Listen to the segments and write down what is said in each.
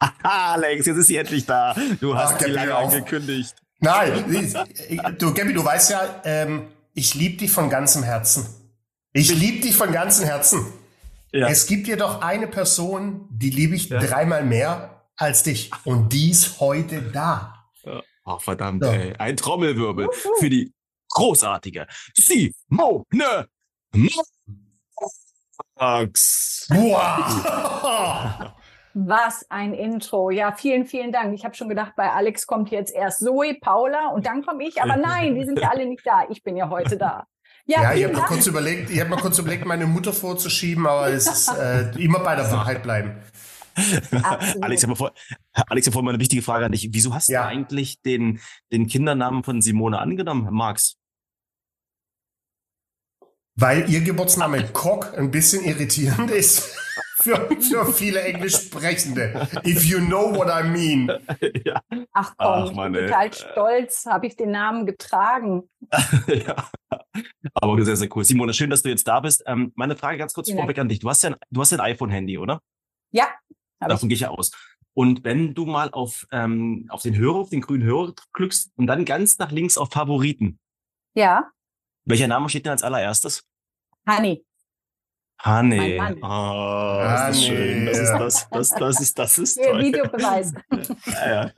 Alex, jetzt ist sie endlich da. Du hast Ach, sie lange angekündigt. Nein, du, Gabby, du weißt ja, ähm, ich liebe dich von ganzem Herzen. Ich liebe dich von ganzem Herzen. Ja. Es gibt jedoch eine Person, die liebe ich ja. dreimal mehr als dich. Und die ist heute da. Ach, verdammt, ja. ey. Ein Trommelwirbel für die großartige Simone Max. Wow. Was ein Intro. Ja, vielen, vielen Dank. Ich habe schon gedacht, bei Alex kommt jetzt erst Zoe, Paula und dann komme ich. Aber nein, die sind ja alle nicht da. Ich bin ja heute da. Ja, ja ich habe mal kurz überlegt, ich habe mal kurz überlegt, meine Mutter vorzuschieben, aber es ist äh, immer bei der Wahrheit bleiben. Alex, ich habe vor, Alex, habe mal eine wichtige Frage an dich. Wieso hast ja. du eigentlich den, den Kindernamen von Simone angenommen, Max? Weil ihr Geburtsname Cock ein bisschen irritierend ist für, für viele Englischsprechende. If you know what I mean. Ja. Ach komm, Ach, ich bin total stolz, habe ich den Namen getragen. ja. Aber sehr, sehr cool. Simone, schön, dass du jetzt da bist. Ähm, meine Frage ganz kurz vorweg an dich. Du hast ja ein, du hast ja ein iPhone-Handy, oder? Ja. Davon gehe ich ja aus. Und wenn du mal auf, ähm, auf den Hörer, auf den grünen Hörer klickst und dann ganz nach links auf Favoriten. Ja. Welcher Name steht denn als allererstes? Honey. Honey. Oh, das ist schön. Das ist das, das, das ist, das ist toll. Videobeweis. ja, ja.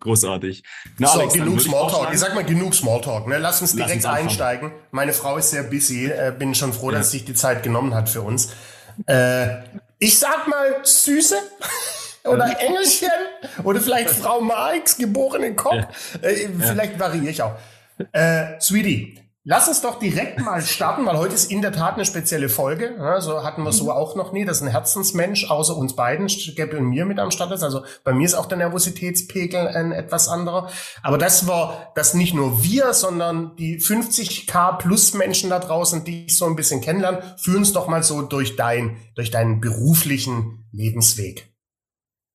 Großartig. Na, so, Alex, genug Smalltalk. Ich sag mal genug Smalltalk. Ne? Lass uns direkt Lass uns einsteigen. Meine Frau ist sehr busy. Äh, bin schon froh, ja. dass sie sich die Zeit genommen hat für uns. Äh, ich sag mal Süße oder Engelchen oder vielleicht Frau Marx, geborene Kopf. Ja. Äh, vielleicht variiere ich auch. Äh, Sweetie, Lass uns doch direkt mal starten, weil heute ist in der Tat eine spezielle Folge. Ja, so hatten wir so mhm. auch noch nie. Das ist ein Herzensmensch, außer uns beiden, Gabriel und mir mit am Start ist. Also bei mir ist auch der Nervositätspegel ein etwas anderer. Aber das war, dass nicht nur wir, sondern die 50k plus Menschen da draußen, die ich so ein bisschen kennenlernen, führen uns doch mal so durch dein, durch deinen beruflichen Lebensweg.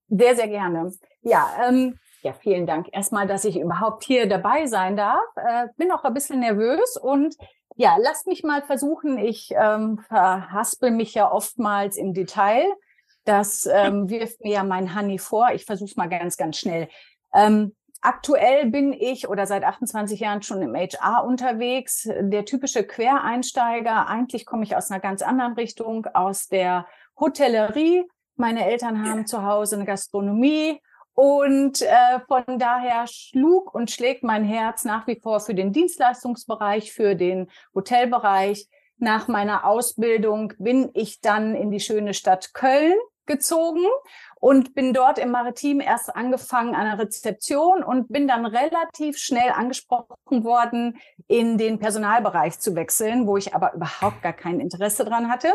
Sehr, sehr gerne. Ja, ähm, ja, vielen Dank erstmal, dass ich überhaupt hier dabei sein darf. Äh, bin auch ein bisschen nervös und ja, lasst mich mal versuchen. Ich ähm, verhaspel mich ja oftmals im Detail. Das ähm, wirft mir ja mein Honey vor. Ich versuche es mal ganz, ganz schnell. Ähm, aktuell bin ich oder seit 28 Jahren schon im HR unterwegs. Der typische Quereinsteiger. Eigentlich komme ich aus einer ganz anderen Richtung, aus der Hotellerie. Meine Eltern haben zu Hause eine Gastronomie und äh, von daher schlug und schlägt mein Herz nach wie vor für den Dienstleistungsbereich, für den Hotelbereich. Nach meiner Ausbildung bin ich dann in die schöne Stadt Köln gezogen und bin dort im Maritim erst angefangen an der Rezeption und bin dann relativ schnell angesprochen worden, in den Personalbereich zu wechseln, wo ich aber überhaupt gar kein Interesse dran hatte.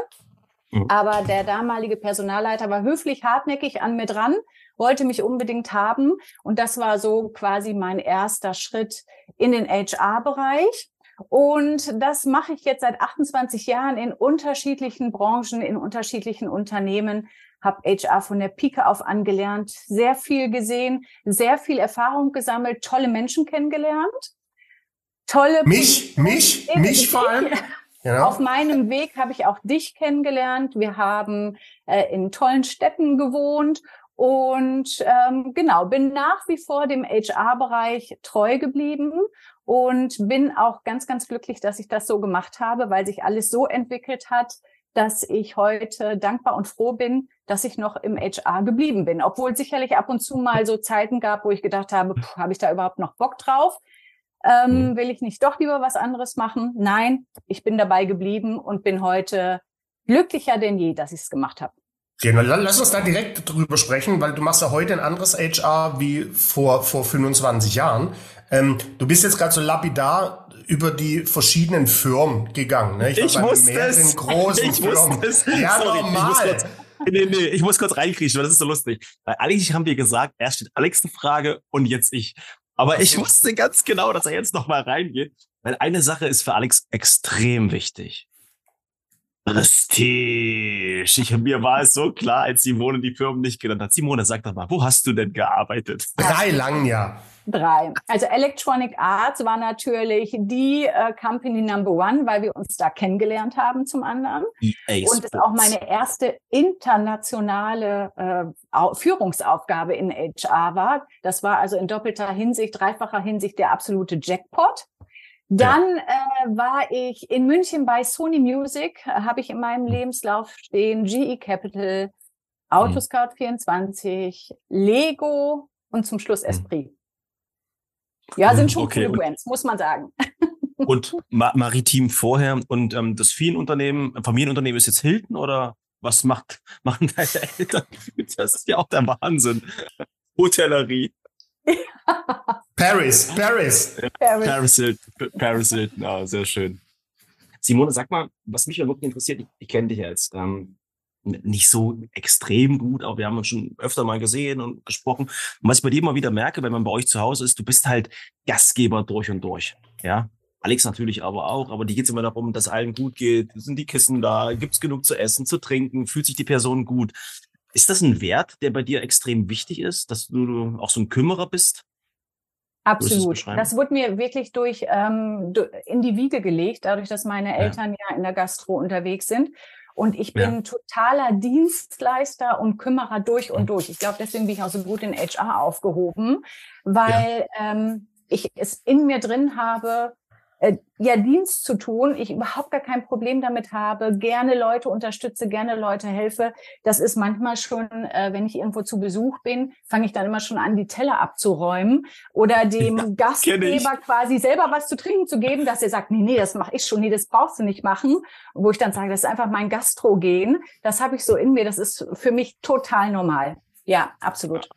Mhm. Aber der damalige Personalleiter war höflich hartnäckig an mir dran wollte mich unbedingt haben. Und das war so quasi mein erster Schritt in den HR-Bereich. Und das mache ich jetzt seit 28 Jahren in unterschiedlichen Branchen, in unterschiedlichen Unternehmen, habe HR von der Pike auf angelernt, sehr viel gesehen, sehr viel Erfahrung gesammelt, tolle Menschen kennengelernt. Tolle mich, mich, mich vor allem. Genau. Auf meinem Weg habe ich auch dich kennengelernt. Wir haben äh, in tollen Städten gewohnt und ähm, genau, bin nach wie vor dem HR-Bereich treu geblieben und bin auch ganz, ganz glücklich, dass ich das so gemacht habe, weil sich alles so entwickelt hat, dass ich heute dankbar und froh bin, dass ich noch im HR geblieben bin. Obwohl sicherlich ab und zu mal so Zeiten gab, wo ich gedacht habe, habe ich da überhaupt noch Bock drauf? Ähm, mhm. will ich nicht doch lieber was anderes machen? Nein, ich bin dabei geblieben und bin heute glücklicher denn je, dass ich es gemacht habe. Genau, lass uns da direkt drüber sprechen, weil du machst ja heute ein anderes HR wie vor, vor 25 Jahren. Ähm, du bist jetzt gerade so lapidar über die verschiedenen Firmen gegangen. Ne? Ich, ich wusste es. großen ich Firmen. Wusste es. Ja, Sorry, normal. nee, nee, ich muss kurz reinkriechen, weil das ist so lustig. Weil eigentlich haben wir gesagt, erst steht Alex eine Frage und jetzt ich. Aber ich wusste ganz genau, dass er jetzt noch mal reingeht, weil eine Sache ist für Alex extrem wichtig. Prestige. Ich, mir war es so klar, als Simone die Firmen nicht genannt hat. Simone, sag doch mal, wo hast du denn gearbeitet? Drei lang, ja. Drei. Also Electronic Arts war natürlich die äh, Company Number One, weil wir uns da kennengelernt haben zum anderen. EA Und es auch meine erste internationale äh, Führungsaufgabe in HR war. Das war also in doppelter Hinsicht, dreifacher Hinsicht der absolute Jackpot. Dann äh, war ich in München bei Sony Music, habe ich in meinem Lebenslauf stehen, GE Capital, Autoscout 24, Lego und zum Schluss hm. Esprit. Ja, sind schon okay. viele Brands, muss man sagen. Und Ma Maritim vorher und ähm, das Familienunternehmen, Familienunternehmen ist jetzt Hilton oder was macht, machen deine Eltern? Das ist ja auch der Wahnsinn. Hotellerie. Paris, Paris. Paris. Paris Hilton, Paris Hilton, ah, sehr schön. Simone, sag mal, was mich ja wirklich interessiert, ich, ich kenne dich jetzt ähm, nicht so extrem gut, aber wir haben uns schon öfter mal gesehen und gesprochen. Und was ich bei dir immer wieder merke, wenn man bei euch zu Hause ist, du bist halt Gastgeber durch und durch. Ja, Alex natürlich aber auch, aber die geht es immer darum, dass allen gut geht. Sind die Kissen da? Gibt es genug zu essen, zu trinken? Fühlt sich die Person gut? Ist das ein Wert, der bei dir extrem wichtig ist, dass du auch so ein Kümmerer bist? Absolut. Das wurde mir wirklich durch ähm, in die Wiege gelegt, dadurch, dass meine Eltern ja, ja in der Gastro unterwegs sind. Und ich bin ja. totaler Dienstleister und Kümmerer durch und durch. Ich glaube, deswegen bin ich auch so gut in HR aufgehoben, weil ja. ähm, ich es in mir drin habe, äh, ja Dienst zu tun, ich überhaupt gar kein Problem damit habe, gerne Leute unterstütze, gerne Leute helfe. Das ist manchmal schon, äh, wenn ich irgendwo zu Besuch bin, fange ich dann immer schon an, die Teller abzuräumen oder dem ja, Gastgeber quasi selber was zu trinken zu geben, dass er sagt, nee, nee, das mache ich schon, nee, das brauchst du nicht machen. Wo ich dann sage, das ist einfach mein Gastrogen. Das habe ich so in mir, das ist für mich total normal. Ja, absolut.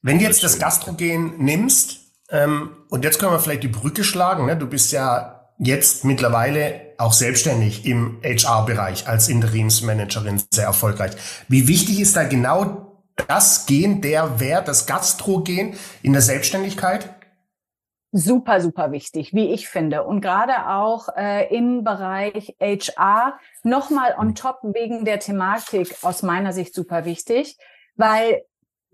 Wenn du jetzt das Gastrogen nimmst, ähm, und jetzt können wir vielleicht die Brücke schlagen. Ne? Du bist ja jetzt mittlerweile auch selbstständig im HR-Bereich als Interimsmanagerin sehr erfolgreich. Wie wichtig ist da genau das Gen, der Wert, das Gastrogen in der Selbstständigkeit? Super, super wichtig, wie ich finde. Und gerade auch äh, im Bereich HR nochmal on top wegen der Thematik aus meiner Sicht super wichtig, weil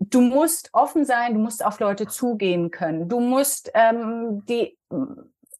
du musst offen sein, du musst auf Leute zugehen können, du musst ähm, die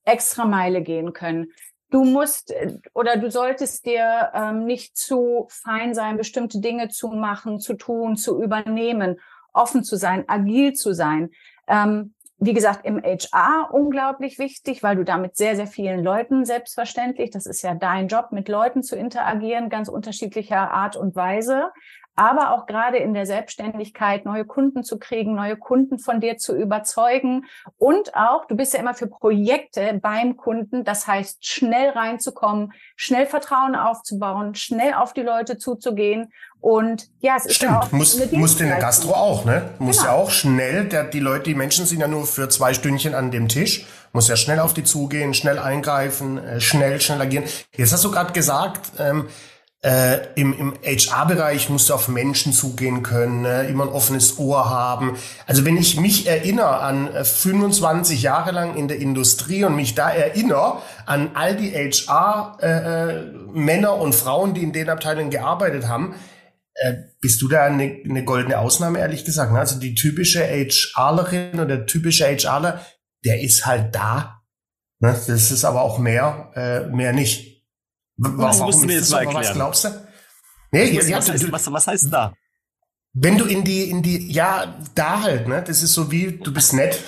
extra Meile gehen können. Du musst äh, oder du solltest dir ähm, nicht zu fein sein, bestimmte Dinge zu machen, zu tun, zu übernehmen, offen zu sein, agil zu sein. Ähm, wie gesagt, im HR unglaublich wichtig, weil du damit sehr, sehr vielen Leuten selbstverständlich, das ist ja dein Job, mit Leuten zu interagieren, ganz unterschiedlicher Art und Weise aber auch gerade in der Selbstständigkeit neue Kunden zu kriegen, neue Kunden von dir zu überzeugen und auch, du bist ja immer für Projekte beim Kunden, das heißt schnell reinzukommen, schnell Vertrauen aufzubauen, schnell auf die Leute zuzugehen und ja, es ist Stimmt, ja auch muss, muss in der Gastro auch, ne? Muss genau. ja auch schnell, der, die Leute, die Menschen sind ja nur für zwei Stündchen an dem Tisch, muss ja schnell auf die zugehen, schnell eingreifen, äh, schnell, schnell agieren. Jetzt hast du gerade gesagt, ähm, äh, Im im HR-Bereich musst du auf Menschen zugehen können, ne? immer ein offenes Ohr haben. Also wenn ich mich erinnere an 25 äh, Jahre lang in der Industrie und mich da erinnere an all die HR-Männer äh, und Frauen, die in den Abteilungen gearbeitet haben, äh, bist du da eine, eine goldene Ausnahme, ehrlich gesagt. Ne? Also die typische HRlerin oder der typische HRler, der ist halt da. Ne? Das ist aber auch mehr, äh, mehr nicht. Was musst du mir jetzt mal erklären? Was glaubst du? Nee, was, was, heißt, was, was heißt da? Wenn du in die, in die, ja, da halt, ne? Das ist so wie, du bist nett.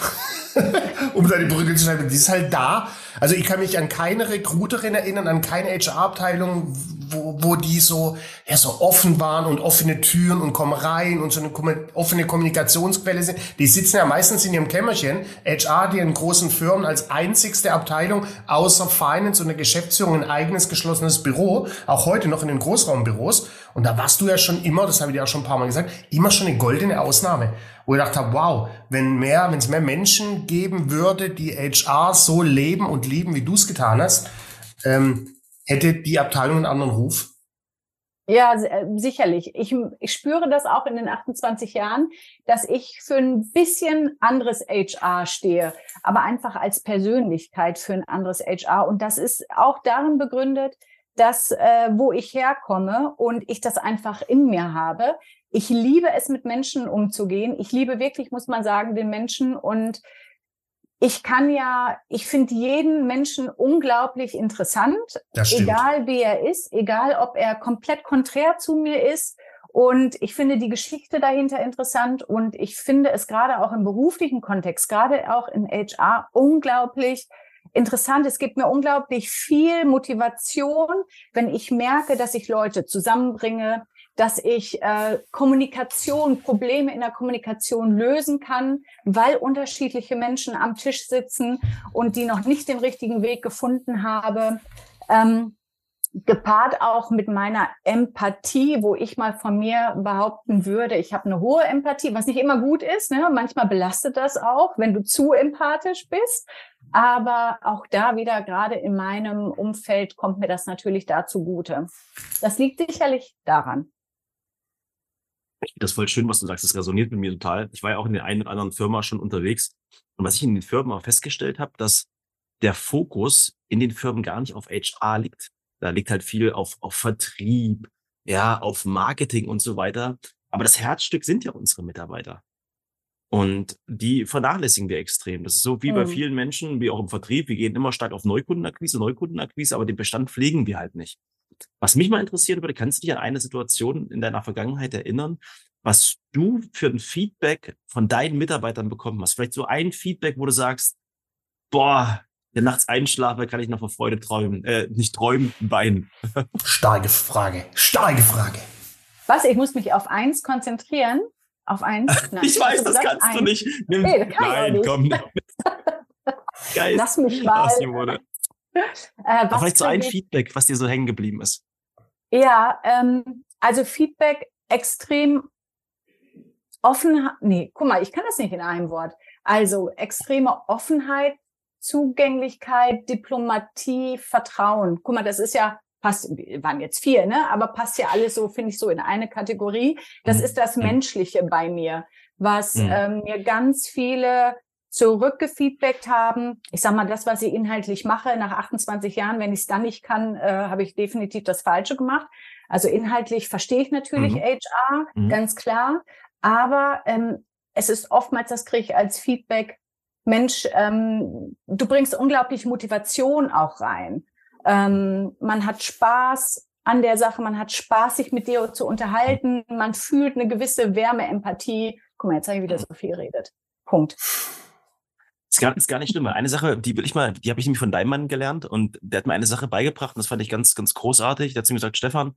um deine Brücke zu schreiben, die ist halt da. Also ich kann mich an keine Recruiterin erinnern, an keine HR-Abteilung, wo, wo die so, ja, so offen waren und offene Türen und kommen rein und so eine offene Kommunikationsquelle sind. Die sitzen ja meistens in ihrem Kämmerchen. HR, die in großen Firmen als einzigste Abteilung außer Finance und der Geschäftsführung ein eigenes geschlossenes Büro, auch heute noch in den Großraumbüros. Und da warst du ja schon immer, das habe ich dir auch schon ein paar Mal gesagt, immer schon eine goldene Ausnahme. Wo ich dachte wow, wenn mehr, wenn es mehr Menschen geben würde, die HR so leben und lieben, wie du es getan hast, ähm, hätte die Abteilung einen anderen Ruf? Ja, äh, sicherlich. Ich, ich spüre das auch in den 28 Jahren, dass ich für ein bisschen anderes HR stehe, aber einfach als Persönlichkeit für ein anderes HR. Und das ist auch darin begründet, dass äh, wo ich herkomme und ich das einfach in mir habe. Ich liebe es, mit Menschen umzugehen. Ich liebe wirklich, muss man sagen, den Menschen und ich kann ja, ich finde jeden Menschen unglaublich interessant, egal wie er ist, egal ob er komplett konträr zu mir ist. Und ich finde die Geschichte dahinter interessant und ich finde es gerade auch im beruflichen Kontext, gerade auch in HR unglaublich interessant. Es gibt mir unglaublich viel Motivation, wenn ich merke, dass ich Leute zusammenbringe, dass ich äh, Kommunikation, Probleme in der Kommunikation lösen kann, weil unterschiedliche Menschen am Tisch sitzen und die noch nicht den richtigen Weg gefunden habe. Ähm, gepaart auch mit meiner Empathie, wo ich mal von mir behaupten würde, ich habe eine hohe Empathie, was nicht immer gut ist. Ne? Manchmal belastet das auch, wenn du zu empathisch bist. Aber auch da wieder, gerade in meinem Umfeld, kommt mir das natürlich dazu gute. Das liegt sicherlich daran. Das ist voll schön, was du sagst. Das resoniert mit mir total. Ich war ja auch in der einen oder anderen Firma schon unterwegs. Und was ich in den Firmen auch festgestellt habe, dass der Fokus in den Firmen gar nicht auf HR liegt. Da liegt halt viel auf, auf Vertrieb, ja, auf Marketing und so weiter. Aber das Herzstück sind ja unsere Mitarbeiter. Und die vernachlässigen wir extrem. Das ist so wie mhm. bei vielen Menschen, wie auch im Vertrieb. Wir gehen immer stark auf Neukundenakquise, Neukundenakquise, aber den Bestand pflegen wir halt nicht. Was mich mal interessieren würde, kannst du dich an eine Situation in deiner Vergangenheit erinnern, was du für ein Feedback von deinen Mitarbeitern bekommen hast? Vielleicht so ein Feedback, wo du sagst, boah, der nachts einschlafe, kann ich noch vor Freude träumen, äh, nicht träumen, weinen. Starke Frage, starke Frage. Was? Ich muss mich auf eins konzentrieren? Auf eins? Nein, ich weiß, das kannst eins. du nicht. Nimm, kann nein, ich komm. Geil. Lass mich mal. Äh, vielleicht so ein Feedback, was dir so hängen geblieben ist. Ja, ähm, also Feedback extrem offen. Nee, guck mal, ich kann das nicht in einem Wort. Also extreme Offenheit, Zugänglichkeit, Diplomatie, Vertrauen. Guck mal, das ist ja passt, waren jetzt vier, ne? Aber passt ja alles so, finde ich, so in eine Kategorie. Das mhm. ist das mhm. Menschliche bei mir, was mhm. ähm, mir ganz viele zurückgefeedbackt haben. Ich sage mal, das, was ich inhaltlich mache, nach 28 Jahren, wenn ich es dann nicht kann, äh, habe ich definitiv das Falsche gemacht. Also inhaltlich verstehe ich natürlich mhm. HR, mhm. ganz klar. Aber ähm, es ist oftmals, das kriege ich als Feedback, Mensch, ähm, du bringst unglaublich Motivation auch rein. Ähm, man hat Spaß an der Sache, man hat Spaß, sich mit dir zu unterhalten, man fühlt eine gewisse Wärme, Empathie. Guck mal, jetzt habe ich wieder so viel redet. Punkt. Ist gar, ist gar nicht schlimm. Eine Sache, die will ich mal, die habe ich nämlich von deinem Mann gelernt und der hat mir eine Sache beigebracht und das fand ich ganz, ganz großartig. Der hat zu mir gesagt, Stefan,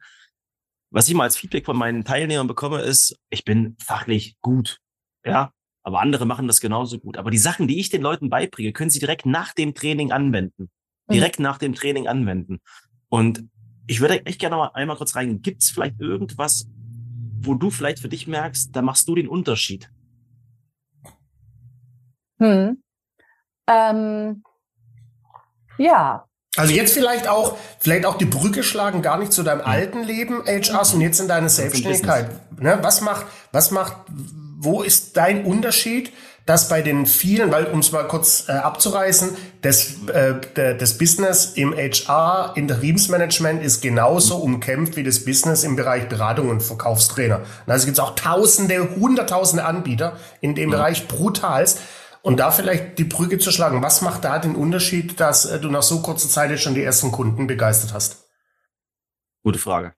was ich mal als Feedback von meinen Teilnehmern bekomme, ist, ich bin fachlich gut. Ja, aber andere machen das genauso gut. Aber die Sachen, die ich den Leuten beibringe, können sie direkt nach dem Training anwenden. Mhm. Direkt mhm. nach dem Training anwenden. Und ich würde echt gerne mal einmal kurz reingehen. Gibt es vielleicht irgendwas, wo du vielleicht für dich merkst, da machst du den Unterschied? Hm. Ähm, ja. Also jetzt vielleicht auch, vielleicht auch die Brücke schlagen, gar nicht zu deinem alten Leben, HR, sondern jetzt in deine Selbstständigkeit. Ne? Was macht, was macht, wo ist dein Unterschied, dass bei den vielen, weil um es mal kurz äh, abzureißen, das, äh, das Business im HR, Interimsmanagement ist genauso umkämpft wie das Business im Bereich Beratung und Verkaufstrainer. Also gibt es auch Tausende, Hunderttausende Anbieter in dem ja. Bereich brutalst. Und da vielleicht die Brücke zu schlagen. Was macht da den Unterschied, dass äh, du nach so kurzer Zeit jetzt schon die ersten Kunden begeistert hast? Gute Frage.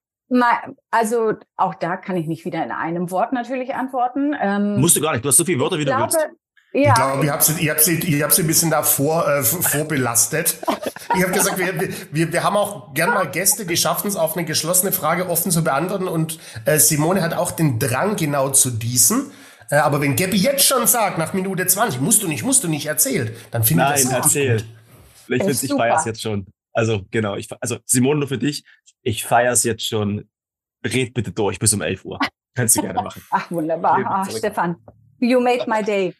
Also auch da kann ich nicht wieder in einem Wort natürlich antworten. Ähm, Musst du gar nicht, du hast so viele Wörter, wie du willst. Ja. Ich glaube, ihr habt sie, ihr habt sie, ihr habt sie ein bisschen davor äh, vorbelastet. ich habe gesagt, wir, wir, wir haben auch gern mal Gäste, die schaffen es auf eine geschlossene Frage offen zu beantworten. Und äh, Simone hat auch den Drang genau zu diesen. Äh, aber wenn Gabby jetzt schon sagt, nach Minute 20, musst du nicht, musst du nicht erzählt, dann finde ich das Nein, erzähl. Ich, finde, ich feiere es jetzt schon. Also genau, ich, also Simone, nur für dich, ich feiere es jetzt schon. Red bitte durch bis um 11 Uhr. Kannst du gerne machen. Ach, wunderbar. Ach, Stefan, you made my day.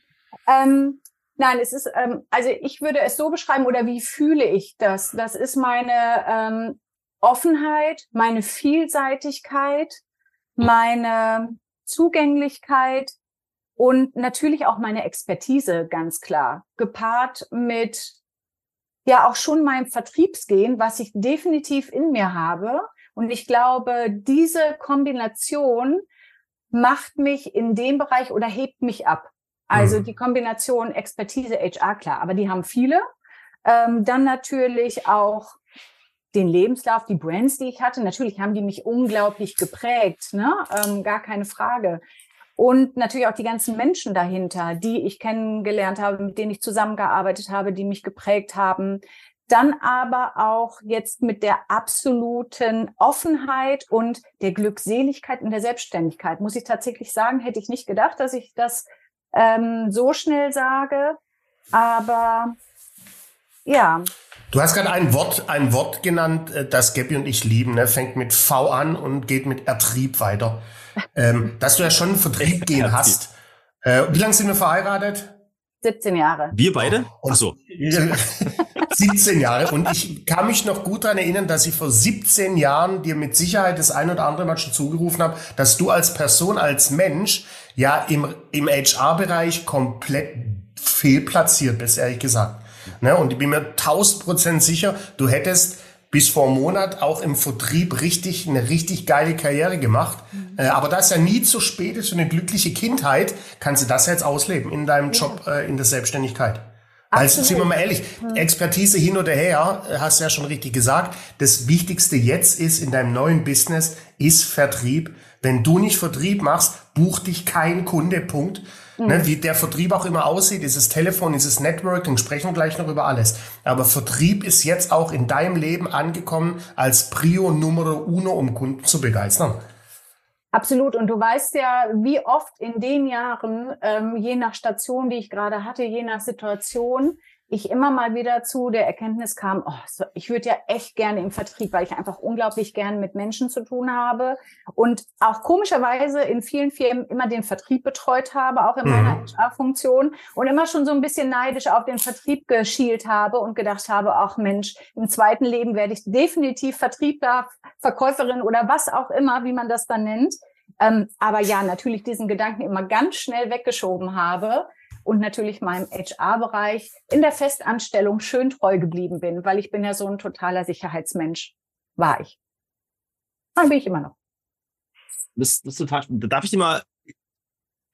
Ähm, nein, es ist, ähm, also ich würde es so beschreiben oder wie fühle ich das? Das ist meine ähm, Offenheit, meine Vielseitigkeit, meine Zugänglichkeit, und natürlich auch meine Expertise, ganz klar, gepaart mit ja auch schon mein Vertriebsgehen, was ich definitiv in mir habe. Und ich glaube, diese Kombination macht mich in dem Bereich oder hebt mich ab. Also mhm. die Kombination Expertise, HR, klar, aber die haben viele. Ähm, dann natürlich auch den Lebenslauf, die Brands, die ich hatte. Natürlich haben die mich unglaublich geprägt, ne? Ähm, gar keine Frage. Und natürlich auch die ganzen Menschen dahinter, die ich kennengelernt habe, mit denen ich zusammengearbeitet habe, die mich geprägt haben. Dann aber auch jetzt mit der absoluten Offenheit und der Glückseligkeit in der Selbstständigkeit. Muss ich tatsächlich sagen, hätte ich nicht gedacht, dass ich das ähm, so schnell sage. Aber ja. Du hast gerade ein Wort, ein Wort genannt, äh, das Gabby und ich lieben. Ne? Fängt mit V an und geht mit Ertrieb weiter. Ähm, dass du ja schon einen Vertrieb gehen hast. Äh, wie lange sind wir verheiratet? 17 Jahre. Wir beide? Ach so. 17 Jahre. Und ich kann mich noch gut daran erinnern, dass ich vor 17 Jahren dir mit Sicherheit das ein oder andere Mal schon zugerufen habe, dass du als Person, als Mensch ja im, im HR-Bereich komplett fehlplatziert bist, ehrlich gesagt. Ne? Und ich bin mir 1000 Prozent sicher, du hättest bis vor einem Monat auch im Vertrieb richtig eine richtig geile Karriere gemacht. Äh, aber da es ja nie zu spät ist für eine glückliche Kindheit, kannst du das jetzt ausleben in deinem Job, äh, in der Selbstständigkeit. Also sind wir mal ehrlich. Expertise hin oder her, hast du ja schon richtig gesagt. Das Wichtigste jetzt ist in deinem neuen Business, ist Vertrieb. Wenn du nicht Vertrieb machst, bucht dich kein Kunde, Punkt. Mhm. Ne, wie der Vertrieb auch immer aussieht, dieses Telefon, dieses Networking, sprechen wir gleich noch über alles. Aber Vertrieb ist jetzt auch in deinem Leben angekommen als Prio Numero uno, um Kunden zu begeistern. Absolut. Und du weißt ja, wie oft in den Jahren, ähm, je nach Station, die ich gerade hatte, je nach Situation, ich immer mal wieder zu der Erkenntnis kam, oh, ich würde ja echt gerne im Vertrieb, weil ich einfach unglaublich gern mit Menschen zu tun habe und auch komischerweise in vielen Firmen immer den Vertrieb betreut habe, auch in mhm. meiner HR-Funktion und immer schon so ein bisschen neidisch auf den Vertrieb geschielt habe und gedacht habe, ach Mensch, im zweiten Leben werde ich definitiv Vertriebler, Verkäuferin oder was auch immer, wie man das dann nennt. Ähm, aber ja, natürlich diesen Gedanken immer ganz schnell weggeschoben habe und natürlich meinem HR-Bereich in der Festanstellung schön treu geblieben bin, weil ich bin ja so ein totaler Sicherheitsmensch. War ich. Dann bin ich immer noch. Das, das ist total, darf ich dir mal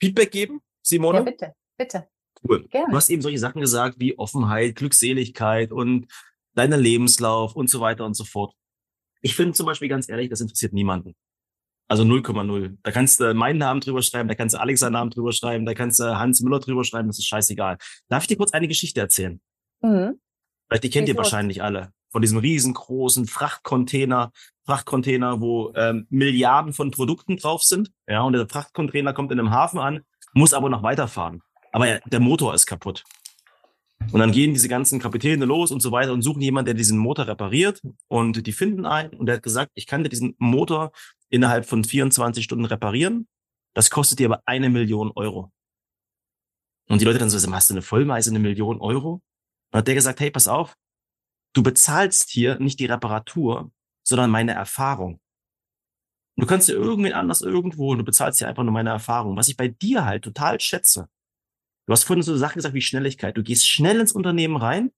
Feedback geben, Simone? Ja, bitte, bitte. Cool. Gerne. Du hast eben solche Sachen gesagt wie Offenheit, Glückseligkeit und deiner Lebenslauf und so weiter und so fort. Ich finde zum Beispiel ganz ehrlich, das interessiert niemanden. Also 0,0. Da kannst du meinen Namen drüber schreiben, da kannst du Alexa Namen drüber schreiben, da kannst du Hans Müller drüber schreiben, das ist scheißegal. Darf ich dir kurz eine Geschichte erzählen? Mhm. Weil die kennt ihr wahrscheinlich alle. Von diesem riesengroßen Frachtcontainer, Frachtcontainer, wo ähm, Milliarden von Produkten drauf sind. Ja, und der Frachtcontainer kommt in einem Hafen an, muss aber noch weiterfahren. Aber der Motor ist kaputt. Und dann gehen diese ganzen Kapitäne los und so weiter und suchen jemanden, der diesen Motor repariert. Und die finden einen und der hat gesagt, ich kann dir diesen Motor innerhalb von 24 Stunden reparieren. Das kostet dir aber eine Million Euro. Und die Leute dann so, hast du eine Vollmeise, eine Million Euro? Und hat der gesagt, hey, pass auf, du bezahlst hier nicht die Reparatur, sondern meine Erfahrung. Du kannst dir irgendwen anders irgendwo und du bezahlst dir einfach nur meine Erfahrung. Was ich bei dir halt total schätze. Du hast vorhin so Sachen gesagt wie Schnelligkeit. Du gehst schnell ins Unternehmen rein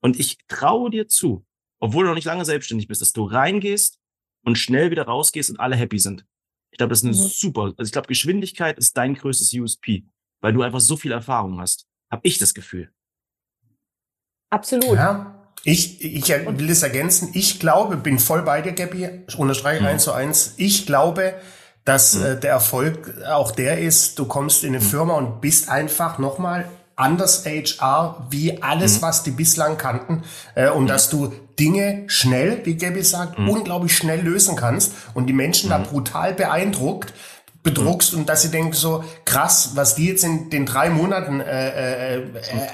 und ich traue dir zu, obwohl du noch nicht lange selbstständig bist, dass du reingehst und schnell wieder rausgehst und alle happy sind. Ich glaube, das ist eine mhm. super, also ich glaube, Geschwindigkeit ist dein größtes USP, weil du einfach so viel Erfahrung hast. Hab ich das Gefühl. Absolut. Ja. Ich, ich will es ergänzen. Ich glaube, bin voll bei dir, Gabby. Unterstreiche mhm. eins zu eins. Ich glaube, dass mhm. äh, der Erfolg auch der ist, du kommst in eine mhm. Firma und bist einfach nochmal anders HR wie alles, mhm. was die bislang kannten. Äh, und mhm. dass du Dinge schnell, wie Gabby sagt, mhm. unglaublich schnell lösen kannst und die Menschen da mhm. brutal beeindruckt, bedruckst und dass sie denken so krass, was die jetzt in den drei Monaten äh, äh,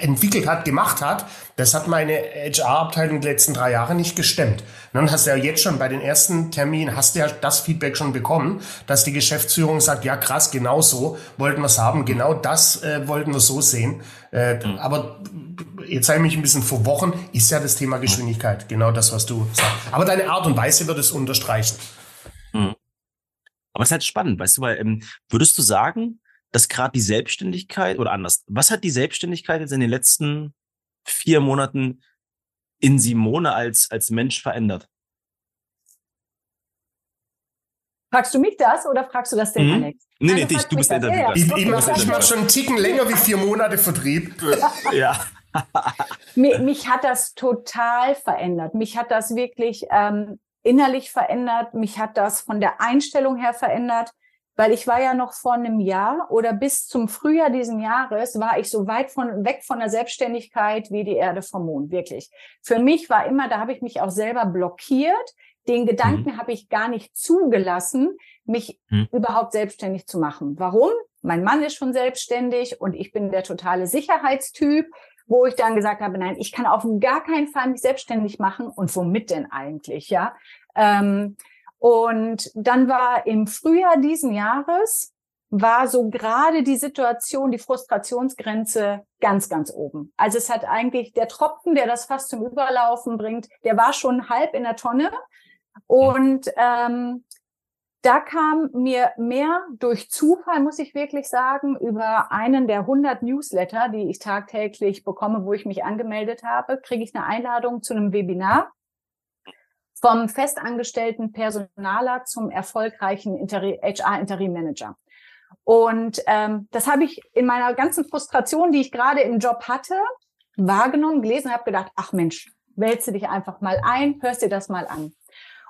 entwickelt hat, gemacht hat, das hat meine HR-Abteilung die letzten drei Jahre nicht gestemmt. Und dann hast du ja jetzt schon bei den ersten Terminen, hast du ja das Feedback schon bekommen, dass die Geschäftsführung sagt, ja krass, genau so wollten wir es haben, genau das äh, wollten wir so sehen. Äh, mhm. Aber jetzt habe ich mich ein bisschen vor Wochen, ist ja das Thema Geschwindigkeit, genau das, was du sagst. Aber deine Art und Weise wird es unterstreichen. Aber es ist halt spannend, weißt du, weil ähm, würdest du sagen, dass gerade die Selbstständigkeit oder anders, was hat die Selbstständigkeit jetzt in den letzten vier Monaten in Simone als, als Mensch verändert? Fragst du mich das oder fragst du das den mhm. Alex? Nee, nee, dich, du bist der Interviewer. Ich, ich, ich mache schon einen Ticken länger wie vier Monate Vertrieb. ja. mich, mich, hat das total verändert. Mich hat das wirklich ähm, innerlich verändert. Mich hat das von der Einstellung her verändert, weil ich war ja noch vor einem Jahr oder bis zum Frühjahr diesen Jahres war ich so weit von weg von der Selbstständigkeit wie die Erde vom Mond. Wirklich. Für mich war immer, da habe ich mich auch selber blockiert. Den Gedanken mhm. habe ich gar nicht zugelassen, mich mhm. überhaupt selbstständig zu machen. Warum? Mein Mann ist schon selbstständig und ich bin der totale Sicherheitstyp, wo ich dann gesagt habe, nein, ich kann auf gar keinen Fall mich selbstständig machen. Und womit denn eigentlich, ja? Ähm, und dann war im Frühjahr diesen Jahres war so gerade die Situation, die Frustrationsgrenze ganz, ganz oben. Also es hat eigentlich der Tropfen, der das fast zum Überlaufen bringt, der war schon halb in der Tonne. Und ähm, da kam mir mehr durch Zufall, muss ich wirklich sagen, über einen der 100 Newsletter, die ich tagtäglich bekomme, wo ich mich angemeldet habe, kriege ich eine Einladung zu einem Webinar vom festangestellten Personaler zum erfolgreichen HR-Interim-Manager. Und ähm, das habe ich in meiner ganzen Frustration, die ich gerade im Job hatte, wahrgenommen, gelesen, habe gedacht, ach Mensch, wälze dich einfach mal ein, hörst dir das mal an.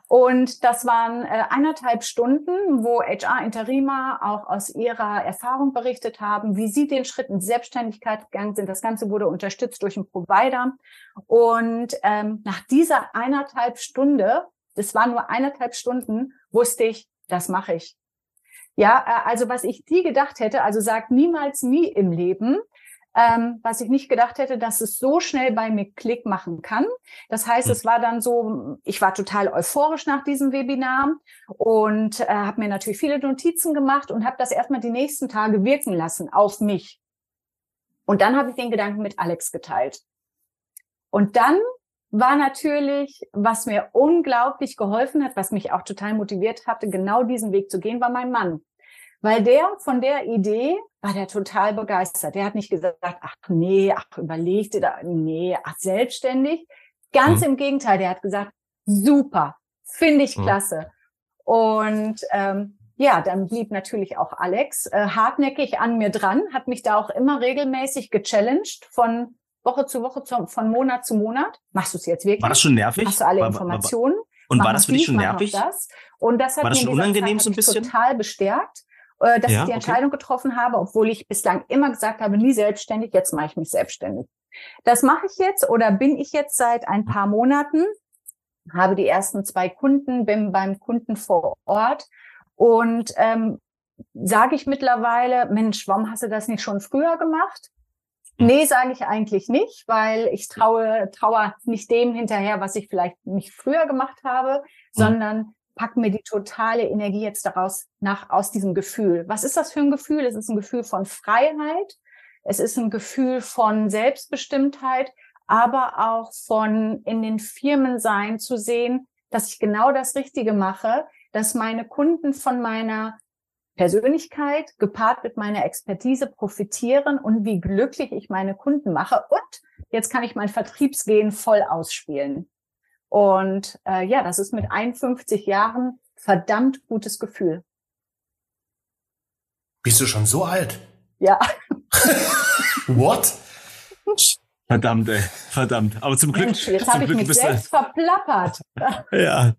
Und das waren äh, eineinhalb Stunden, wo HR-Interimer auch aus ihrer Erfahrung berichtet haben, wie sie den Schritt in Selbstständigkeit gegangen sind. Das Ganze wurde unterstützt durch einen Provider. Und ähm, nach dieser eineinhalb Stunde, das waren nur eineinhalb Stunden, wusste ich, das mache ich. Ja, äh, also was ich nie gedacht hätte, also sagt niemals nie im Leben, ähm, was ich nicht gedacht hätte, dass es so schnell bei mir Klick machen kann. Das heißt, es hm. war dann so, ich war total euphorisch nach diesem Webinar und äh, habe mir natürlich viele Notizen gemacht und habe das erstmal die nächsten Tage wirken lassen auf mich. Und dann habe ich den Gedanken mit Alex geteilt. Und dann war natürlich, was mir unglaublich geholfen hat, was mich auch total motiviert hatte, genau diesen Weg zu gehen, war mein Mann. Weil der von der Idee war der total begeistert. Der hat nicht gesagt, ach nee, ach überleg dir da, nee, ach selbstständig. Ganz mhm. im Gegenteil, der hat gesagt, super, finde ich mhm. klasse. Und ähm, ja, dann blieb natürlich auch Alex äh, hartnäckig an mir dran, hat mich da auch immer regelmäßig gechallenged von Woche zu Woche, zu, von Monat zu Monat. Machst du es jetzt wirklich? War das schon nervig? Hast du alle Informationen? und war das für dich schon nervig? Das. Und das hat war das schon unangenehm so ein bisschen? total bestärkt äh, dass ja, ich die Entscheidung okay. getroffen habe, obwohl ich bislang immer gesagt habe, nie selbstständig, jetzt mache ich mich selbstständig. Das mache ich jetzt oder bin ich jetzt seit ein paar Monaten, habe die ersten zwei Kunden, bin beim Kunden vor Ort und ähm, sage ich mittlerweile, Mensch, warum hast du das nicht schon früher gemacht? Nee, sage ich eigentlich nicht, weil ich traue, traue nicht dem hinterher, was ich vielleicht nicht früher gemacht habe, sondern packen mir die totale Energie jetzt daraus nach, aus diesem Gefühl. Was ist das für ein Gefühl? Es ist ein Gefühl von Freiheit. Es ist ein Gefühl von Selbstbestimmtheit, aber auch von in den Firmen sein zu sehen, dass ich genau das Richtige mache, dass meine Kunden von meiner Persönlichkeit gepaart mit meiner Expertise profitieren und wie glücklich ich meine Kunden mache. Und jetzt kann ich mein Vertriebsgehen voll ausspielen. Und äh, ja, das ist mit 51 Jahren verdammt gutes Gefühl. Bist du schon so alt? Ja. What? Verdammt, ey. Verdammt. Aber zum Glück. Mensch, jetzt habe ich mich selbst verplappert. ja.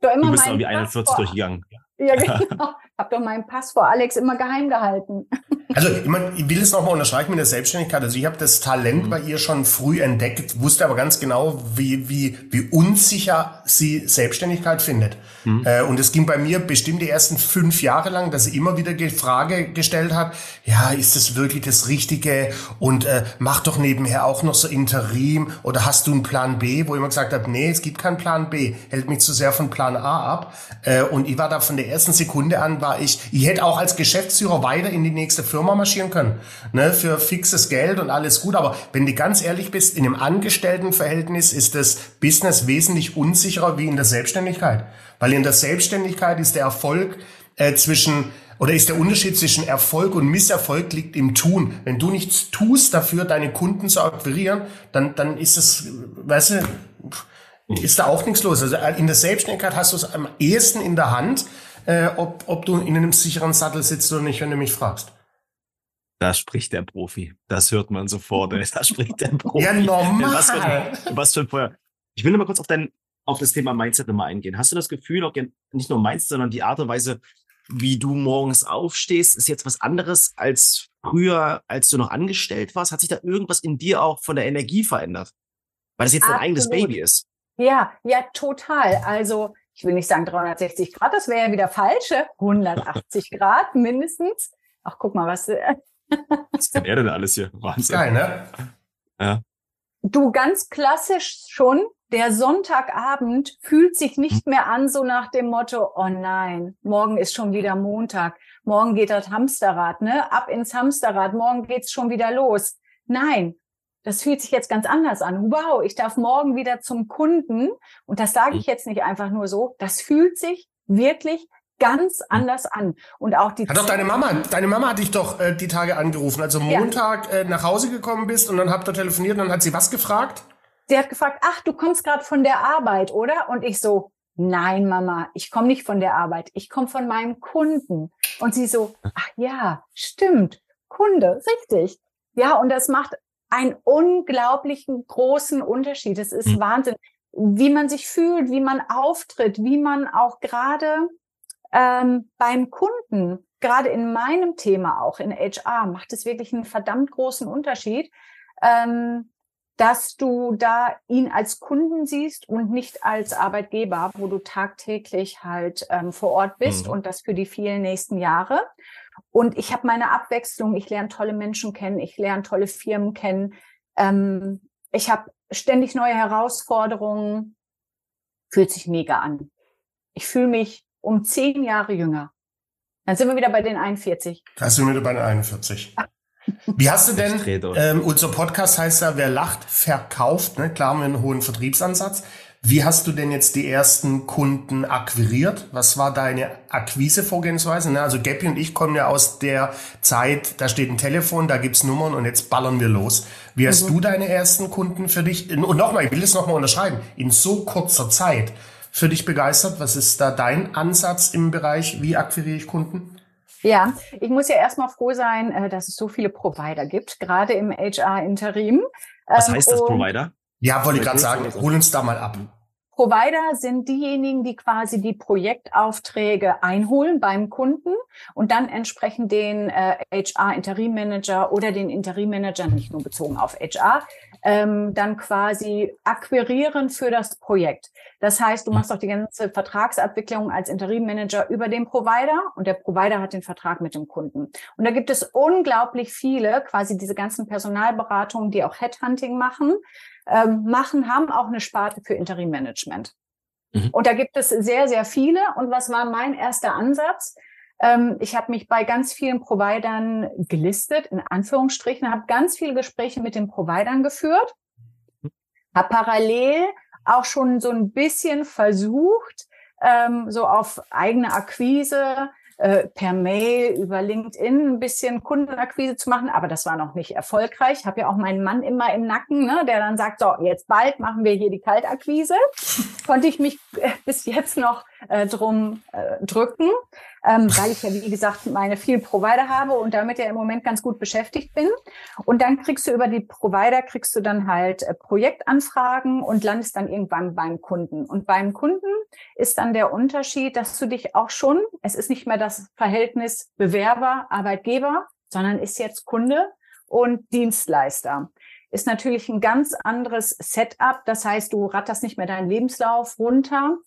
Du, immer du bist aber wie 41 durchgegangen. Ja, genau. Hab doch meinen Pass vor Alex immer geheim gehalten. Also ich, mein, ich will es nochmal unterstreichen mit der Selbstständigkeit. Also ich habe das Talent mhm. bei ihr schon früh entdeckt, wusste aber ganz genau, wie, wie, wie unsicher sie Selbstständigkeit findet. Mhm. Äh, und es ging bei mir bestimmt die ersten fünf Jahre lang, dass sie immer wieder die Frage gestellt hat, ja, ist das wirklich das Richtige? Und äh, mach doch nebenher auch noch so Interim oder hast du einen Plan B? Wo ich immer gesagt habe, nee, es gibt keinen Plan B. Hält mich zu sehr von Plan A ab. Äh, und ich war da von der ersten Sekunde an, war ich, ich hätte auch als Geschäftsführer weiter in die nächste Firma marschieren können. Ne, für fixes Geld und alles gut. Aber wenn du ganz ehrlich bist, in einem Angestelltenverhältnis ist das Business wesentlich unsicherer wie in der Selbstständigkeit. Weil in der Selbstständigkeit ist der Erfolg äh, zwischen oder ist der Unterschied zwischen Erfolg und Misserfolg liegt im Tun. Wenn du nichts tust dafür, deine Kunden zu akquirieren, dann, dann ist es, weißt du, ist da auch nichts los. Also äh, in der Selbstständigkeit hast du es am ehesten in der Hand, äh, ob, ob du in einem sicheren Sattel sitzt oder nicht, wenn du mich fragst. Da spricht der Profi. Das hört man sofort. Da spricht der Profi. Ja, normal. Was für, was für ein Feuer. Ich will noch mal kurz auf dein, auf das Thema Mindset nochmal eingehen. Hast du das Gefühl, auch nicht nur Mindset, sondern die Art und Weise, wie du morgens aufstehst, ist jetzt was anderes als früher, als du noch angestellt warst? Hat sich da irgendwas in dir auch von der Energie verändert? Weil das jetzt Absolut. dein eigenes Baby ist. Ja, ja, total. Also ich will nicht sagen 360 Grad, das wäre ja wieder falsche. 180 Grad mindestens. Ach, guck mal, was. was kann er denn alles hier? Wahnsinn. Geil, ne? Ja. Du ganz klassisch schon der Sonntagabend fühlt sich nicht hm. mehr an so nach dem Motto, oh nein, morgen ist schon wieder Montag, morgen geht das Hamsterrad, ne? Ab ins Hamsterrad, morgen geht's schon wieder los. Nein, das fühlt sich jetzt ganz anders an. Wow, ich darf morgen wieder zum Kunden. Und das sage ich hm. jetzt nicht einfach nur so. Das fühlt sich wirklich ganz hm. anders an. Und auch die. Hat doch deine Mama, deine Mama hat dich doch äh, die Tage angerufen, also Montag ja. äh, nach Hause gekommen bist und dann habt ihr telefoniert und dann hat sie was gefragt? sie hat gefragt, ach, du kommst gerade von der Arbeit, oder? Und ich so, nein, Mama, ich komme nicht von der Arbeit, ich komme von meinem Kunden. Und sie so, ach ja, stimmt, Kunde, richtig. Ja, und das macht einen unglaublichen großen Unterschied. Es ist mhm. Wahnsinn, wie man sich fühlt, wie man auftritt, wie man auch gerade ähm, beim Kunden, gerade in meinem Thema auch in HR, macht es wirklich einen verdammt großen Unterschied. Ähm, dass du da ihn als Kunden siehst und nicht als Arbeitgeber, wo du tagtäglich halt ähm, vor Ort bist mhm. und das für die vielen nächsten Jahre. Und ich habe meine Abwechslung, ich lerne tolle Menschen kennen, ich lerne tolle Firmen kennen, ähm, ich habe ständig neue Herausforderungen, fühlt sich mega an. Ich fühle mich um zehn Jahre jünger. Dann sind wir wieder bei den 41. Da sind wir wieder bei den 41. Wie hast du denn, ähm, unser Podcast heißt ja, wer lacht, verkauft, ne? klar haben wir einen hohen Vertriebsansatz. Wie hast du denn jetzt die ersten Kunden akquiriert? Was war deine Akquise-Vorgehensweise? Ne? Also Gappy und ich kommen ja aus der Zeit, da steht ein Telefon, da gibt's Nummern und jetzt ballern wir los. Wie hast mhm. du deine ersten Kunden für dich, und nochmal, ich will das nochmal unterschreiben, in so kurzer Zeit für dich begeistert? Was ist da dein Ansatz im Bereich, wie akquiriere ich Kunden? Ja, ich muss ja erstmal froh sein, äh, dass es so viele Provider gibt, gerade im HR-Interim. Was heißt das Provider? Ja, wollte ich gerade sagen, hol uns da mal ab. Provider sind diejenigen, die quasi die Projektaufträge einholen beim Kunden und dann entsprechend den äh, HR Interim Manager oder den Interim Manager, nicht nur bezogen auf HR, ähm, dann quasi akquirieren für das Projekt. Das heißt, du machst auch die ganze Vertragsabwicklung als Interim Manager über den Provider und der Provider hat den Vertrag mit dem Kunden. Und da gibt es unglaublich viele, quasi diese ganzen Personalberatungen, die auch Headhunting machen, ähm, machen, haben auch eine Sparte für Interim Management. Mhm. Und da gibt es sehr, sehr viele. Und was war mein erster Ansatz? Ähm, ich habe mich bei ganz vielen Providern gelistet, in Anführungsstrichen, habe ganz viele Gespräche mit den Providern geführt, habe parallel auch schon so ein bisschen versucht, ähm, so auf eigene Akquise äh, per Mail über LinkedIn ein bisschen Kundenakquise zu machen, aber das war noch nicht erfolgreich. Ich habe ja auch meinen Mann immer im Nacken, ne, der dann sagt, so, jetzt bald machen wir hier die Kaltakquise. Konnte ich mich äh, bis jetzt noch äh, drum äh, drücken ähm, weil ich ja, wie gesagt, meine vielen Provider habe und damit ja im Moment ganz gut beschäftigt bin. Und dann kriegst du über die Provider, kriegst du dann halt äh, Projektanfragen und landest dann irgendwann beim Kunden. Und beim Kunden ist dann der Unterschied, dass du dich auch schon, es ist nicht mehr das Verhältnis Bewerber, Arbeitgeber, sondern ist jetzt Kunde und Dienstleister ist natürlich ein ganz anderes Setup. Das heißt, du ratterst nicht mehr deinen Lebenslauf runter,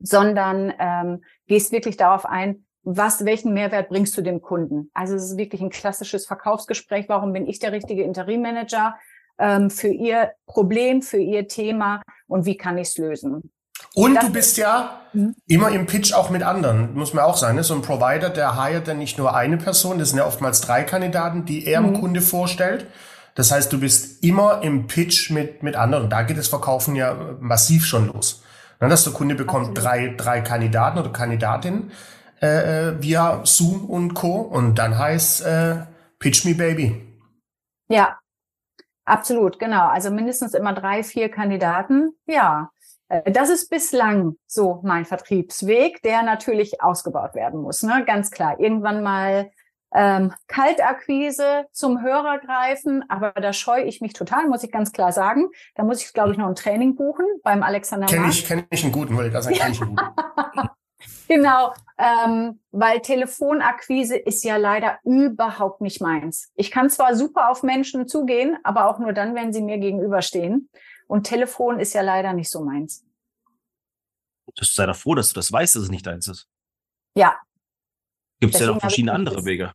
sondern ähm, gehst wirklich darauf ein, was, welchen Mehrwert bringst du dem Kunden? Also es ist wirklich ein klassisches Verkaufsgespräch. Warum bin ich der richtige Interimmanager ähm, für Ihr Problem, für Ihr Thema und wie kann ich es lösen? Und das du bist ja hm? immer im Pitch auch mit anderen, muss man auch sagen. Ne? So ein Provider, der hiert dann nicht nur eine Person, das sind ja oftmals drei Kandidaten, die er dem hm. Kunde vorstellt. Das heißt, du bist immer im Pitch mit, mit anderen. Da geht das Verkaufen ja massiv schon los. Ne, dass der Kunde bekommt drei, drei Kandidaten oder Kandidatinnen. äh, äh, via Zoom und Co. Und dann heißt äh, Pitch Me Baby. Ja, absolut, genau. Also mindestens immer drei, vier Kandidaten. Ja, äh, das ist bislang so mein Vertriebsweg, der natürlich ausgebaut werden muss. Ne? Ganz klar. Irgendwann mal ähm, Kaltakquise zum Hörer greifen, aber da scheue ich mich total, muss ich ganz klar sagen. Da muss ich, glaube ich, noch ein Training buchen beim Alexander. Kenne ich, kenn ich einen guten, weil das kenne ich einen guten. genau, ähm, weil Telefonakquise ist ja leider überhaupt nicht meins. Ich kann zwar super auf Menschen zugehen, aber auch nur dann, wenn sie mir gegenüberstehen. Und Telefon ist ja leider nicht so meins. Du sei doch froh, dass du das weißt, dass es nicht deins ist. Ja. Gibt es ja noch verschiedene andere Wege.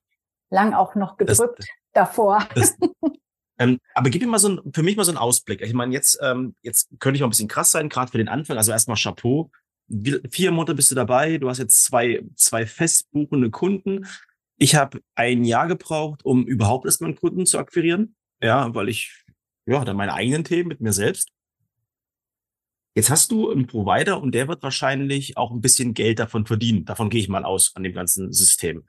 Lang auch noch gedrückt das, davor. Das, ähm, aber gib mir mal so ein, für mich mal so einen Ausblick. Ich meine, jetzt, ähm, jetzt könnte ich mal ein bisschen krass sein, gerade für den Anfang. Also erstmal Chapeau. Wie, vier Monate bist du dabei. Du hast jetzt zwei, zwei festbuchende Kunden. Ich habe ein Jahr gebraucht, um überhaupt erstmal einen Kunden zu akquirieren. Ja, weil ich ja, dann meine eigenen Themen mit mir selbst. Jetzt hast du einen Provider und der wird wahrscheinlich auch ein bisschen Geld davon verdienen. Davon gehe ich mal aus an dem ganzen System.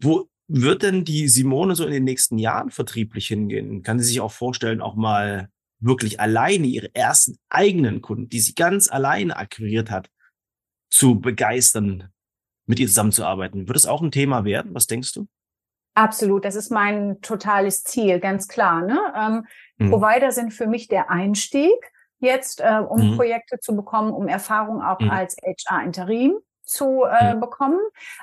Wo wird denn die Simone so in den nächsten Jahren vertrieblich hingehen? Kann sie sich auch vorstellen, auch mal wirklich alleine ihre ersten eigenen Kunden, die sie ganz alleine akquiriert hat, zu begeistern, mit ihr zusammenzuarbeiten? Wird es auch ein Thema werden? Was denkst du? Absolut, das ist mein totales Ziel, ganz klar. Ne? Ähm, mhm. Provider sind für mich der Einstieg jetzt, äh, um mhm. Projekte zu bekommen, um Erfahrung auch mhm. als HR-Interim zu äh, mhm. bekommen.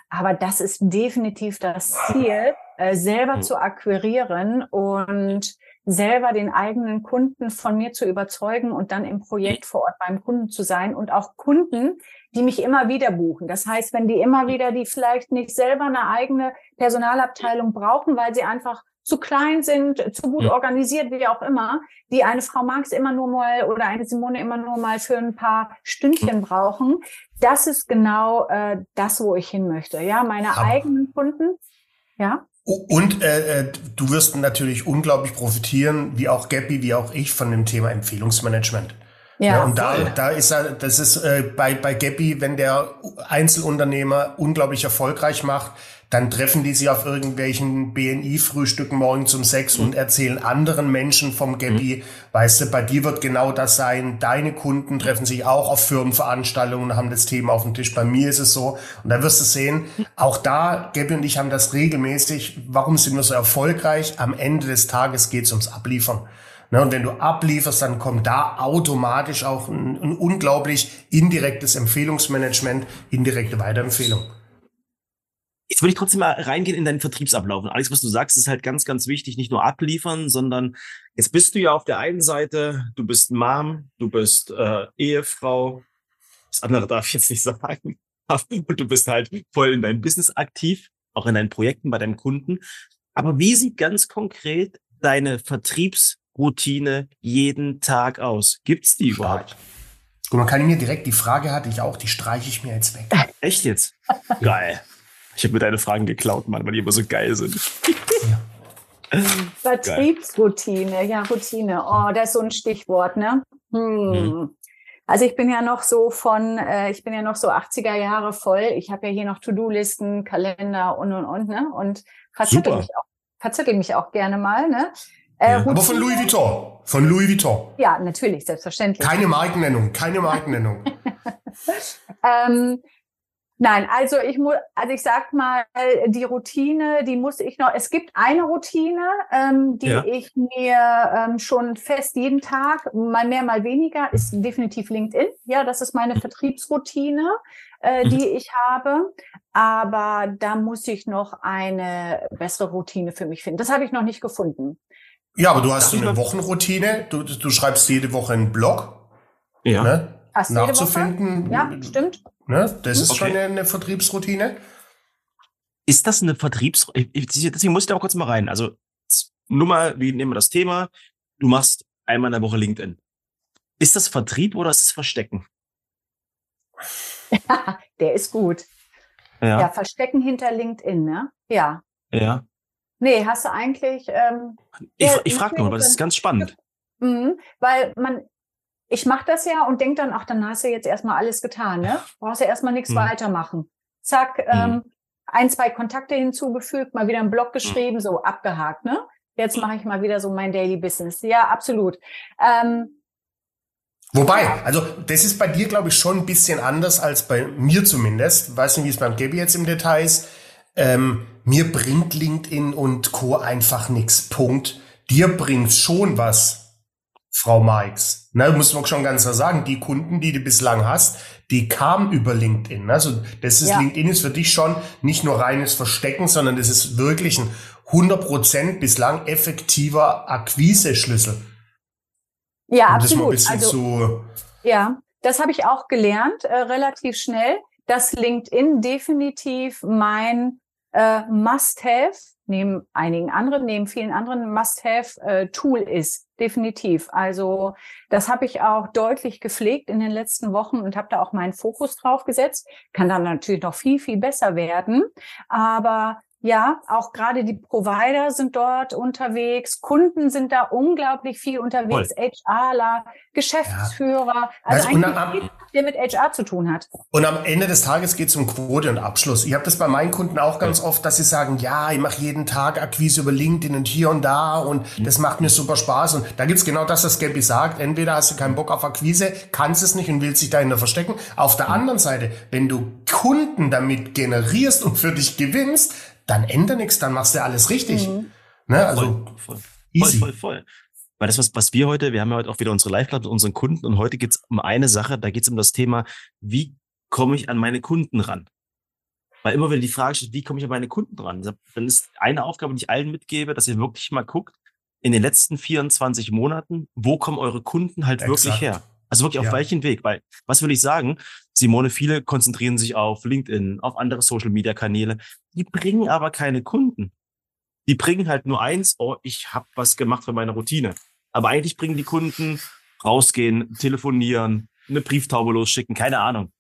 Aber das ist definitiv das Ziel, äh, selber mhm. zu akquirieren und selber den eigenen Kunden von mir zu überzeugen und dann im Projekt vor Ort beim Kunden zu sein und auch Kunden, die mich immer wieder buchen. Das heißt, wenn die immer wieder, die vielleicht nicht selber eine eigene Personalabteilung brauchen, weil sie einfach zu klein sind, zu gut organisiert, wie auch immer, die eine Frau Marx immer nur mal oder eine Simone immer nur mal für ein paar Stündchen brauchen. Das ist genau äh, das, wo ich hin möchte. Ja, meine Aber eigenen Kunden. Ja. Und äh, äh, du wirst natürlich unglaublich profitieren, wie auch Gappy, wie auch ich, von dem Thema Empfehlungsmanagement. Ja, und da, da ist er, das ist äh, bei, bei Gappy, wenn der Einzelunternehmer unglaublich erfolgreich macht, dann treffen die sich auf irgendwelchen BNI-Frühstücken morgens um sechs mhm. und erzählen anderen Menschen vom Gappy. Mhm. Weißt du, bei dir wird genau das sein. Deine Kunden treffen sich auch auf Firmenveranstaltungen und haben das Thema auf dem Tisch. Bei mir ist es so. Und da wirst du sehen, auch da, Gappy und ich haben das regelmäßig. Warum sind wir so erfolgreich? Am Ende des Tages geht es ums Abliefern. Ne, und wenn du ablieferst, dann kommt da automatisch auch ein, ein unglaublich indirektes Empfehlungsmanagement, indirekte Weiterempfehlung. Jetzt würde ich trotzdem mal reingehen in deinen Vertriebsablauf. Und alles, was du sagst, ist halt ganz, ganz wichtig. Nicht nur abliefern, sondern jetzt bist du ja auf der einen Seite, du bist Mom, du bist äh, Ehefrau. Das andere darf ich jetzt nicht sagen. Und du bist halt voll in deinem Business aktiv, auch in deinen Projekten bei deinem Kunden. Aber wie sieht ganz konkret deine Vertriebsroutine jeden Tag aus? Gibt's die überhaupt? Gut, man kann mir direkt die Frage hatte ich auch, die streiche ich mir jetzt weg. Echt jetzt? Geil. Ich habe mir deine Fragen geklaut, Mann, weil die immer so geil sind. Ja. Vertriebsroutine, ja, Routine. Oh, das ist so ein Stichwort, ne? Hm. Mhm. Also ich bin ja noch so von, äh, ich bin ja noch so 80er Jahre voll. Ich habe ja hier noch To-Do-Listen, Kalender und und und, ne? Und verzettel mich auch, verzettel mich auch gerne mal, ne? Äh, ja. Aber von Louis Vuitton. Von Louis Vuitton. Ja, natürlich, selbstverständlich. Keine Markennennung, keine Markennennung. ähm, Nein, also ich muss, also ich sag mal, die Routine, die muss ich noch. Es gibt eine Routine, ähm, die ja. ich mir ähm, schon fest jeden Tag, mal mehr, mal weniger, ist definitiv LinkedIn. Ja, das ist meine mhm. Vertriebsroutine, äh, mhm. die ich habe. Aber da muss ich noch eine bessere Routine für mich finden. Das habe ich noch nicht gefunden. Ja, aber du hast so eine Wochenroutine. Du, du schreibst jede Woche einen Blog. Ja. Ne? Fast nachzufinden. Ja, stimmt. Ne? Das ist okay. schon eine, eine, Vertriebsroutine. Ist das eine Vertriebsroutine? Deswegen muss ich da auch kurz mal rein. Also, nur mal, wie nehmen wir das Thema? Du machst einmal in der Woche LinkedIn. Ist das Vertrieb oder ist es Verstecken? Der ist gut. Ja. ja, Verstecken hinter LinkedIn, ne? Ja. Ja. Nee, hast du eigentlich. Ähm, ich ich frage nur, weil das ist ganz spannend. Mhm, weil man, ich mache das ja und denke dann, ach, dann hast du jetzt erstmal alles getan, ne? Brauchst ja erstmal nichts hm. weitermachen. zack, mhm. ähm, ein, zwei Kontakte hinzugefügt, mal wieder einen Blog geschrieben, mhm. so abgehakt, ne? Jetzt mache ich mal wieder so mein Daily Business. Ja, absolut. Ähm, Wobei, also das ist bei dir, glaube ich, schon ein bisschen anders als bei mir zumindest. Weiß nicht, wie es beim Gabi jetzt im Detail ist. Ähm, mir bringt LinkedIn und Co. einfach nichts. Punkt. Dir bringt schon was, Frau Marx. Na, muss man schon ganz klar sagen, die Kunden, die du bislang hast, die kamen über LinkedIn. Also das ist, ja. LinkedIn ist für dich schon nicht nur reines Verstecken, sondern das ist wirklich ein 100% bislang effektiver Akquise-Schlüssel. Ja, um absolut. Das also, ja, das habe ich auch gelernt, äh, relativ schnell, dass LinkedIn definitiv mein äh, Must-Have neben einigen anderen, neben vielen anderen Must-Have-Tool äh, ist. Definitiv. Also das habe ich auch deutlich gepflegt in den letzten Wochen und habe da auch meinen Fokus drauf gesetzt. Kann dann natürlich noch viel, viel besser werden. Aber ja, auch gerade die Provider sind dort unterwegs, Kunden sind da unglaublich viel unterwegs, Voll. HRler, Geschäftsführer, ja. also, eigentlich der mit HR zu tun hat. Und am Ende des Tages geht es um Quote und Abschluss. Ich habe das bei meinen Kunden auch ganz oft, dass sie sagen, ja, ich mache jeden Tag Akquise über LinkedIn und hier und da und mhm. das macht mir super Spaß. Und da gibt's genau das, was Gabby sagt. Entweder hast du keinen Bock auf Akquise, kannst es nicht und willst dich dahinter verstecken. Auf der mhm. anderen Seite, wenn du Kunden damit generierst und für dich gewinnst, dann ändert nichts, dann machst du alles richtig. Mhm. Ne? Also voll, voll, easy. voll, voll, voll. Weil das, was, was wir heute, wir haben ja heute auch wieder unsere Live-Club mit unseren Kunden und heute geht es um eine Sache, da geht es um das Thema, wie komme ich an meine Kunden ran? Weil immer wenn die Frage steht, wie komme ich an meine Kunden ran? Dann ist eine Aufgabe, die ich allen mitgebe, dass ihr wirklich mal guckt, in den letzten 24 Monaten, wo kommen eure Kunden halt Exakt. wirklich her? Also wirklich auf ja. welchen Weg? Weil, was will ich sagen? Simone, viele konzentrieren sich auf LinkedIn, auf andere Social Media Kanäle. Die bringen aber keine Kunden. Die bringen halt nur eins, oh, ich habe was gemacht für meine Routine. Aber eigentlich bringen die Kunden rausgehen, telefonieren, eine Brieftaube losschicken, keine Ahnung.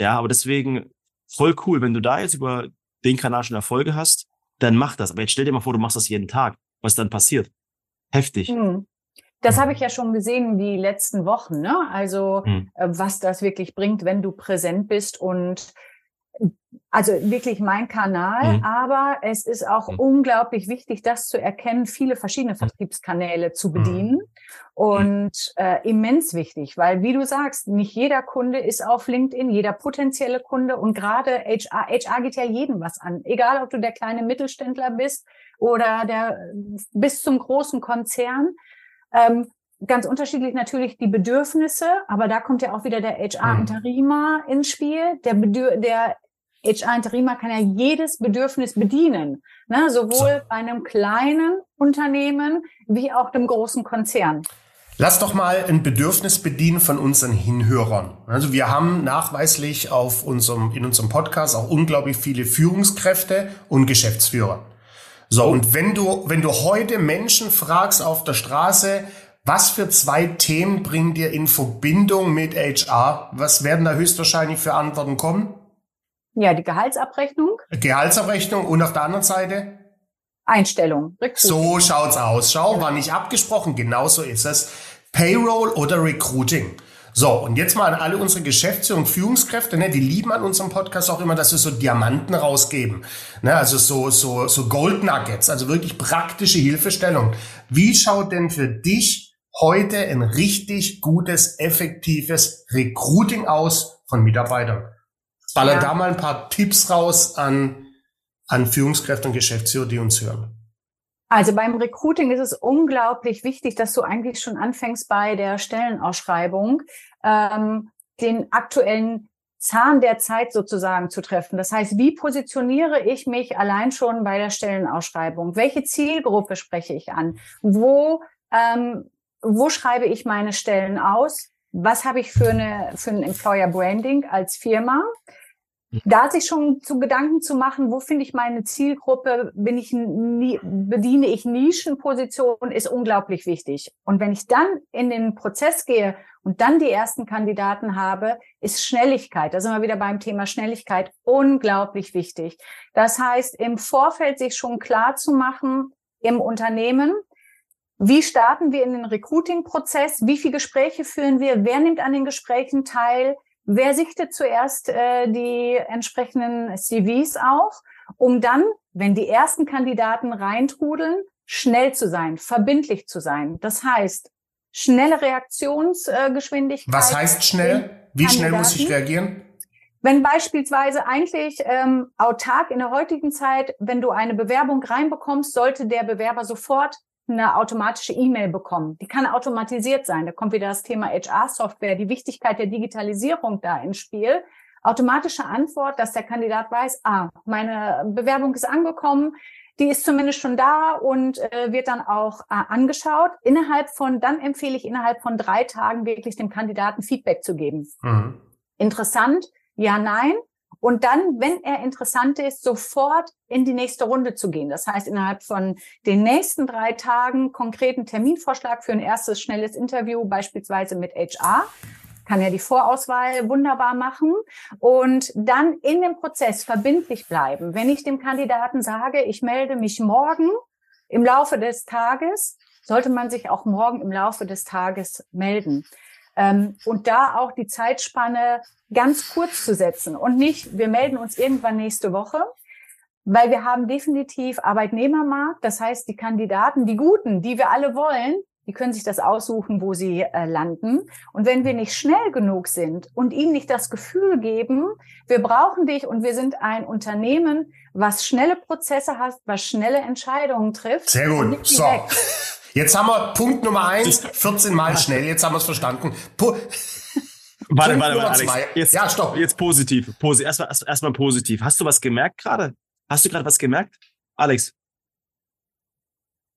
Ja, aber deswegen voll cool, wenn du da jetzt über den Kanal schon Erfolge hast, dann mach das. Aber jetzt stell dir mal vor, du machst das jeden Tag. Was dann passiert? Heftig. Hm. Das habe ich ja schon gesehen die letzten Wochen, ne? Also hm. Äh, was das wirklich bringt, wenn du präsent bist und also wirklich mein Kanal, mhm. aber es ist auch mhm. unglaublich wichtig, das zu erkennen, viele verschiedene mhm. Vertriebskanäle zu mhm. bedienen und äh, immens wichtig, weil wie du sagst, nicht jeder Kunde ist auf LinkedIn, jeder potenzielle Kunde und gerade HR, HR geht ja jedem was an, egal ob du der kleine Mittelständler bist oder der bis zum großen Konzern. Ähm, ganz unterschiedlich natürlich die Bedürfnisse, aber da kommt ja auch wieder der HR-Interimer mhm. ins Spiel. Der, Bedür der HR-Interimer kann ja jedes Bedürfnis bedienen, ne? sowohl so. bei einem kleinen Unternehmen wie auch dem großen Konzern. Lass doch mal ein Bedürfnis bedienen von unseren Hinhörern. Also wir haben nachweislich auf unserem, in unserem Podcast auch unglaublich viele Führungskräfte und Geschäftsführer. So, und wenn du, wenn du heute Menschen fragst auf der Straße, was für zwei Themen bringen dir in Verbindung mit HR? Was werden da höchstwahrscheinlich für Antworten kommen? Ja, die Gehaltsabrechnung. Gehaltsabrechnung und auf der anderen Seite? Einstellung. Recruiting. So schaut's aus. Schau, war nicht abgesprochen. Genauso ist es. Payroll oder Recruiting. So, und jetzt mal an alle unsere Geschäftsführer und Führungskräfte, ne, die lieben an unserem Podcast auch immer, dass wir so Diamanten rausgeben. Ne, also so, so, so Gold Nuggets, also wirklich praktische Hilfestellung. Wie schaut denn für dich heute ein richtig gutes, effektives Recruiting aus von Mitarbeitern? Baller ja. da mal ein paar Tipps raus an, an Führungskräfte und Geschäftsführer, die uns hören. Also beim Recruiting ist es unglaublich wichtig, dass du eigentlich schon anfängst bei der Stellenausschreibung, ähm, den aktuellen Zahn der Zeit sozusagen zu treffen. Das heißt, wie positioniere ich mich allein schon bei der Stellenausschreibung? Welche Zielgruppe spreche ich an? Wo, ähm, wo schreibe ich meine Stellen aus? Was habe ich für, eine, für ein Employer Branding als Firma? Da sich schon zu Gedanken zu machen, wo finde ich meine Zielgruppe, bin ich bediene ich Nischenpositionen, ist unglaublich wichtig. Und wenn ich dann in den Prozess gehe und dann die ersten Kandidaten habe, ist Schnelligkeit, da sind wir wieder beim Thema Schnelligkeit, unglaublich wichtig. Das heißt, im Vorfeld sich schon klar zu machen im Unternehmen, wie starten wir in den Recruiting-Prozess? Wie viele Gespräche führen wir? Wer nimmt an den Gesprächen teil? Wer sichtet zuerst äh, die entsprechenden CVs auch, um dann, wenn die ersten Kandidaten reintrudeln, schnell zu sein, verbindlich zu sein. Das heißt, schnelle Reaktionsgeschwindigkeit. Was heißt schnell? Wie schnell muss ich reagieren? Wenn beispielsweise eigentlich ähm, autark in der heutigen Zeit, wenn du eine Bewerbung reinbekommst, sollte der Bewerber sofort eine automatische E-Mail bekommen. Die kann automatisiert sein. Da kommt wieder das Thema HR-Software, die Wichtigkeit der Digitalisierung da ins Spiel. Automatische Antwort, dass der Kandidat weiß, ah, meine Bewerbung ist angekommen, die ist zumindest schon da und äh, wird dann auch äh, angeschaut. Innerhalb von, dann empfehle ich innerhalb von drei Tagen wirklich dem Kandidaten Feedback zu geben. Mhm. Interessant, ja, nein. Und dann, wenn er interessant ist, sofort in die nächste Runde zu gehen. Das heißt, innerhalb von den nächsten drei Tagen konkreten Terminvorschlag für ein erstes schnelles Interview, beispielsweise mit HR kann ja die Vorauswahl wunderbar machen und dann in dem Prozess verbindlich bleiben. Wenn ich dem Kandidaten sage, ich melde mich morgen im Laufe des Tages, sollte man sich auch morgen im Laufe des Tages melden. Ähm, und da auch die Zeitspanne ganz kurz zu setzen und nicht, wir melden uns irgendwann nächste Woche, weil wir haben definitiv Arbeitnehmermarkt. Das heißt, die Kandidaten, die Guten, die wir alle wollen, die können sich das aussuchen, wo sie äh, landen. Und wenn wir nicht schnell genug sind und ihnen nicht das Gefühl geben, wir brauchen dich und wir sind ein Unternehmen, was schnelle Prozesse hat, was schnelle Entscheidungen trifft. Sehr gut. So. Weg. Jetzt haben wir Punkt Nummer eins, 14 Mal schnell. Jetzt haben wir es verstanden. Pu warte, warte, warte, Alex. Jetzt, ja, stopp. Jetzt positiv. Posi erstmal erst, erst positiv. Hast du was gemerkt gerade? Hast du gerade was gemerkt? Alex?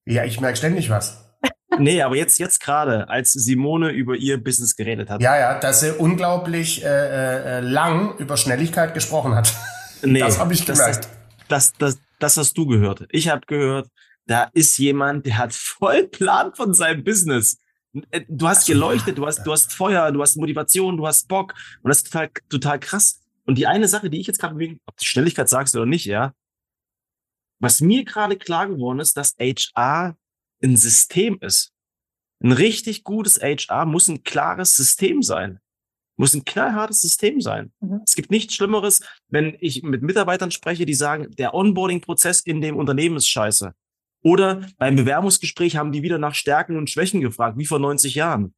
Ja, ich merke ständig was. Nee, aber jetzt, jetzt gerade, als Simone über ihr Business geredet hat. Ja, ja, dass sie unglaublich äh, äh, lang über Schnelligkeit gesprochen hat. Nee, das habe ich gemerkt. Das, das, das, das hast du gehört. Ich habe gehört, da ist jemand, der hat voll Plan von seinem Business. Äh, du hast geleuchtet, du hast, du hast Feuer, du hast Motivation, du hast Bock. Und das ist total, total krass. Und die eine Sache, die ich jetzt gerade, ob die Schnelligkeit sagst oder nicht, ja, was mir gerade klar geworden ist, dass HR ein System ist. Ein richtig gutes HR muss ein klares System sein. Muss ein knallhartes System sein. Mhm. Es gibt nichts Schlimmeres, wenn ich mit Mitarbeitern spreche, die sagen, der Onboarding-Prozess in dem Unternehmen ist scheiße. Oder beim Bewerbungsgespräch haben die wieder nach Stärken und Schwächen gefragt, wie vor 90 Jahren.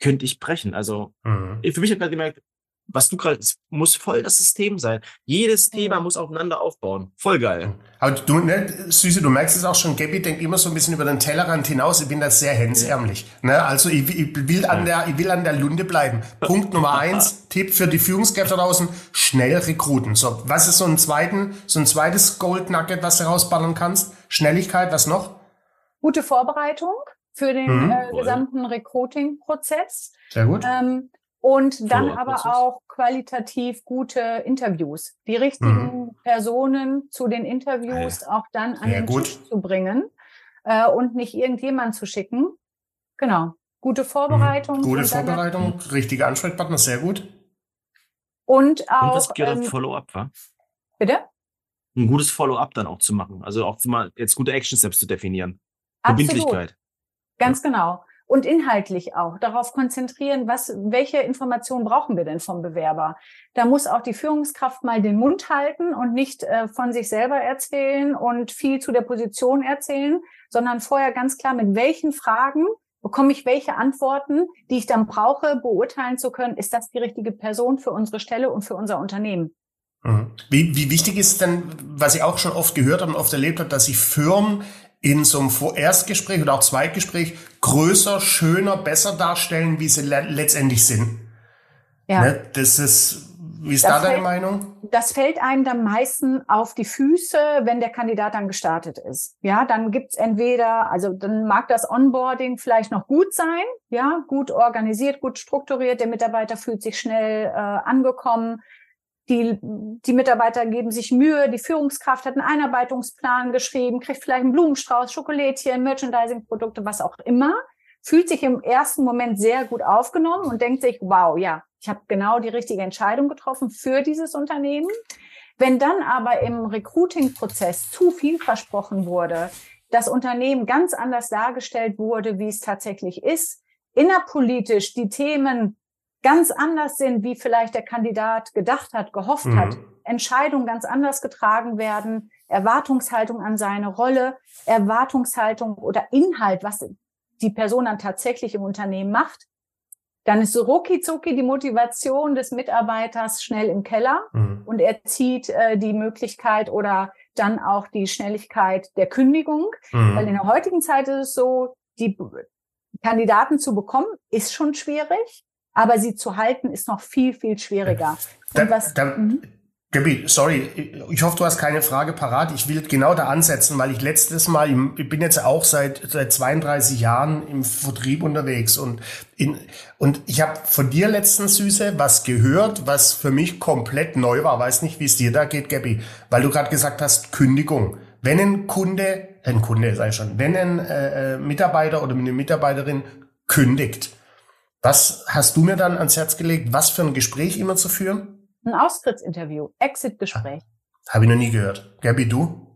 Könnte ich brechen. Also, mhm. für mich hat gerade gemerkt, was du gerade, es muss voll das System sein. Jedes Thema muss aufeinander aufbauen. Voll geil. Aber du, ne, Süße, du merkst es auch schon, Gabby denkt immer so ein bisschen über den Tellerrand hinaus. Ich bin da sehr hemsärmlich. Ne? Also ich, ich, will an der, ich will an der Lunde bleiben. Punkt Nummer eins, Tipp für die Führungskräfte draußen, schnell rekruten. So, was ist so ein zweiten, so ein zweites Gold Nugget, was du rausballern kannst? Schnelligkeit, was noch? Gute Vorbereitung für den mhm. äh, gesamten Recruiting-Prozess. Sehr gut. Ähm, und dann aber auch qualitativ gute Interviews. Die richtigen mhm. Personen zu den Interviews ah, ja. auch dann an Sehr den gut. Tisch zu bringen äh, und nicht irgendjemand zu schicken. Genau. Gute Vorbereitung. Mhm. Gute Vorbereitung, dann, richtige Ansprechpartner, sehr gut. Und auch. Und das ähm, Follow-up, wa? Bitte? Ein gutes Follow-up dann auch zu machen. Also auch mal jetzt gute Action Steps zu definieren. Verbindlichkeit. Ganz ja. genau und inhaltlich auch darauf konzentrieren, was, welche Informationen brauchen wir denn vom Bewerber? Da muss auch die Führungskraft mal den Mund halten und nicht äh, von sich selber erzählen und viel zu der Position erzählen, sondern vorher ganz klar, mit welchen Fragen bekomme ich welche Antworten, die ich dann brauche, beurteilen zu können, ist das die richtige Person für unsere Stelle und für unser Unternehmen. Mhm. Wie, wie wichtig ist denn, was ich auch schon oft gehört habe und oft erlebt habe, dass sich Firmen in so einem Erstgespräch oder auch Zweitgespräch größer, schöner, besser darstellen, wie sie le letztendlich sind. Ja. Ne? Das ist, wie ist das da deine fällt, Meinung? Das fällt einem dann meistens auf die Füße, wenn der Kandidat dann gestartet ist. Ja, dann gibt's entweder, also dann mag das Onboarding vielleicht noch gut sein, ja, gut organisiert, gut strukturiert, der Mitarbeiter fühlt sich schnell äh, angekommen die, die Mitarbeiter geben sich Mühe, die Führungskraft hat einen Einarbeitungsplan geschrieben, kriegt vielleicht einen Blumenstrauß, Schokolädchen, Merchandising-Produkte, was auch immer, fühlt sich im ersten Moment sehr gut aufgenommen und denkt sich, wow, ja, ich habe genau die richtige Entscheidung getroffen für dieses Unternehmen. Wenn dann aber im Recruiting-Prozess zu viel versprochen wurde, das Unternehmen ganz anders dargestellt wurde, wie es tatsächlich ist, innerpolitisch die Themen ganz anders sind, wie vielleicht der Kandidat gedacht hat, gehofft mhm. hat, Entscheidungen ganz anders getragen werden, Erwartungshaltung an seine Rolle, Erwartungshaltung oder Inhalt, was die Person dann tatsächlich im Unternehmen macht, dann ist so rucki zucki die Motivation des Mitarbeiters schnell im Keller mhm. und er zieht äh, die Möglichkeit oder dann auch die Schnelligkeit der Kündigung. Mhm. Weil in der heutigen Zeit ist es so, die Kandidaten zu bekommen, ist schon schwierig, aber sie zu halten, ist noch viel, viel schwieriger. Da, was, da, mhm. Gabi, sorry, ich hoffe, du hast keine Frage parat. Ich will genau da ansetzen, weil ich letztes Mal, ich bin jetzt auch seit, seit 32 Jahren im Vertrieb unterwegs und, in, und ich habe von dir letztens, Süße, was gehört, was für mich komplett neu war. Weiß nicht, wie es dir da geht, Gabi, weil du gerade gesagt hast, Kündigung. Wenn ein Kunde, ein Kunde sei schon, wenn ein äh, äh, Mitarbeiter oder eine Mitarbeiterin kündigt, was hast du mir dann ans Herz gelegt, was für ein Gespräch immer zu führen? Ein Austrittsinterview, Exit-Gespräch. Habe ich noch nie gehört. Gabi, du?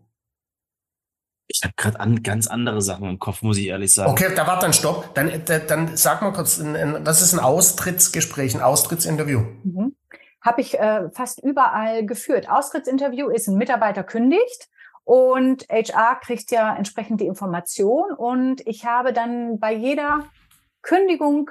Ich habe gerade an, ganz andere Sachen im Kopf, muss ich ehrlich sagen. Okay, da war dann Stopp. Dann, dann sag mal kurz, was ist ein Austrittsgespräch, ein Austrittsinterview? Mhm. Habe ich äh, fast überall geführt. Austrittsinterview ist ein Mitarbeiter kündigt und HR kriegt ja entsprechend die Information und ich habe dann bei jeder Kündigung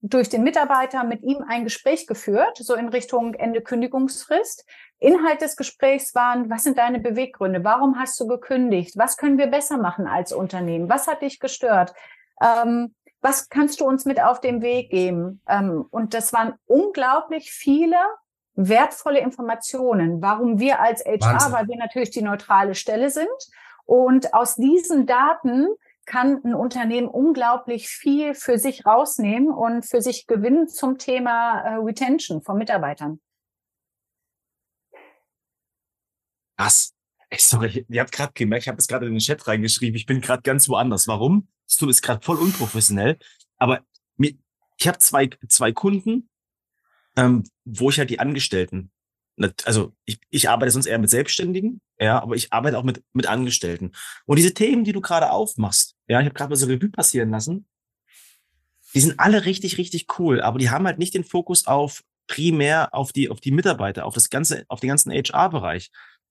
durch den Mitarbeiter mit ihm ein Gespräch geführt, so in Richtung Ende Kündigungsfrist. Inhalt des Gesprächs waren, was sind deine Beweggründe? Warum hast du gekündigt? Was können wir besser machen als Unternehmen? Was hat dich gestört? Ähm, was kannst du uns mit auf den Weg geben? Ähm, und das waren unglaublich viele wertvolle Informationen. Warum wir als HR, Wahnsinn. weil wir natürlich die neutrale Stelle sind. Und aus diesen Daten kann ein Unternehmen unglaublich viel für sich rausnehmen und für sich gewinnen zum Thema äh, Retention von Mitarbeitern. Krass. Ey, sorry, ihr habt gerade gemerkt, ich habe es gerade in den Chat reingeschrieben, ich bin gerade ganz woanders. Warum? Das ist gerade voll unprofessionell. Aber mir, ich habe zwei, zwei Kunden, ähm, wo ich halt die Angestellten also ich, ich arbeite sonst eher mit Selbstständigen, ja, aber ich arbeite auch mit, mit Angestellten. Und diese Themen, die du gerade aufmachst, ja, ich habe gerade mal so Revue passieren lassen, die sind alle richtig, richtig cool, aber die haben halt nicht den Fokus auf primär auf die, auf die Mitarbeiter, auf das ganze, auf den ganzen HR-Bereich.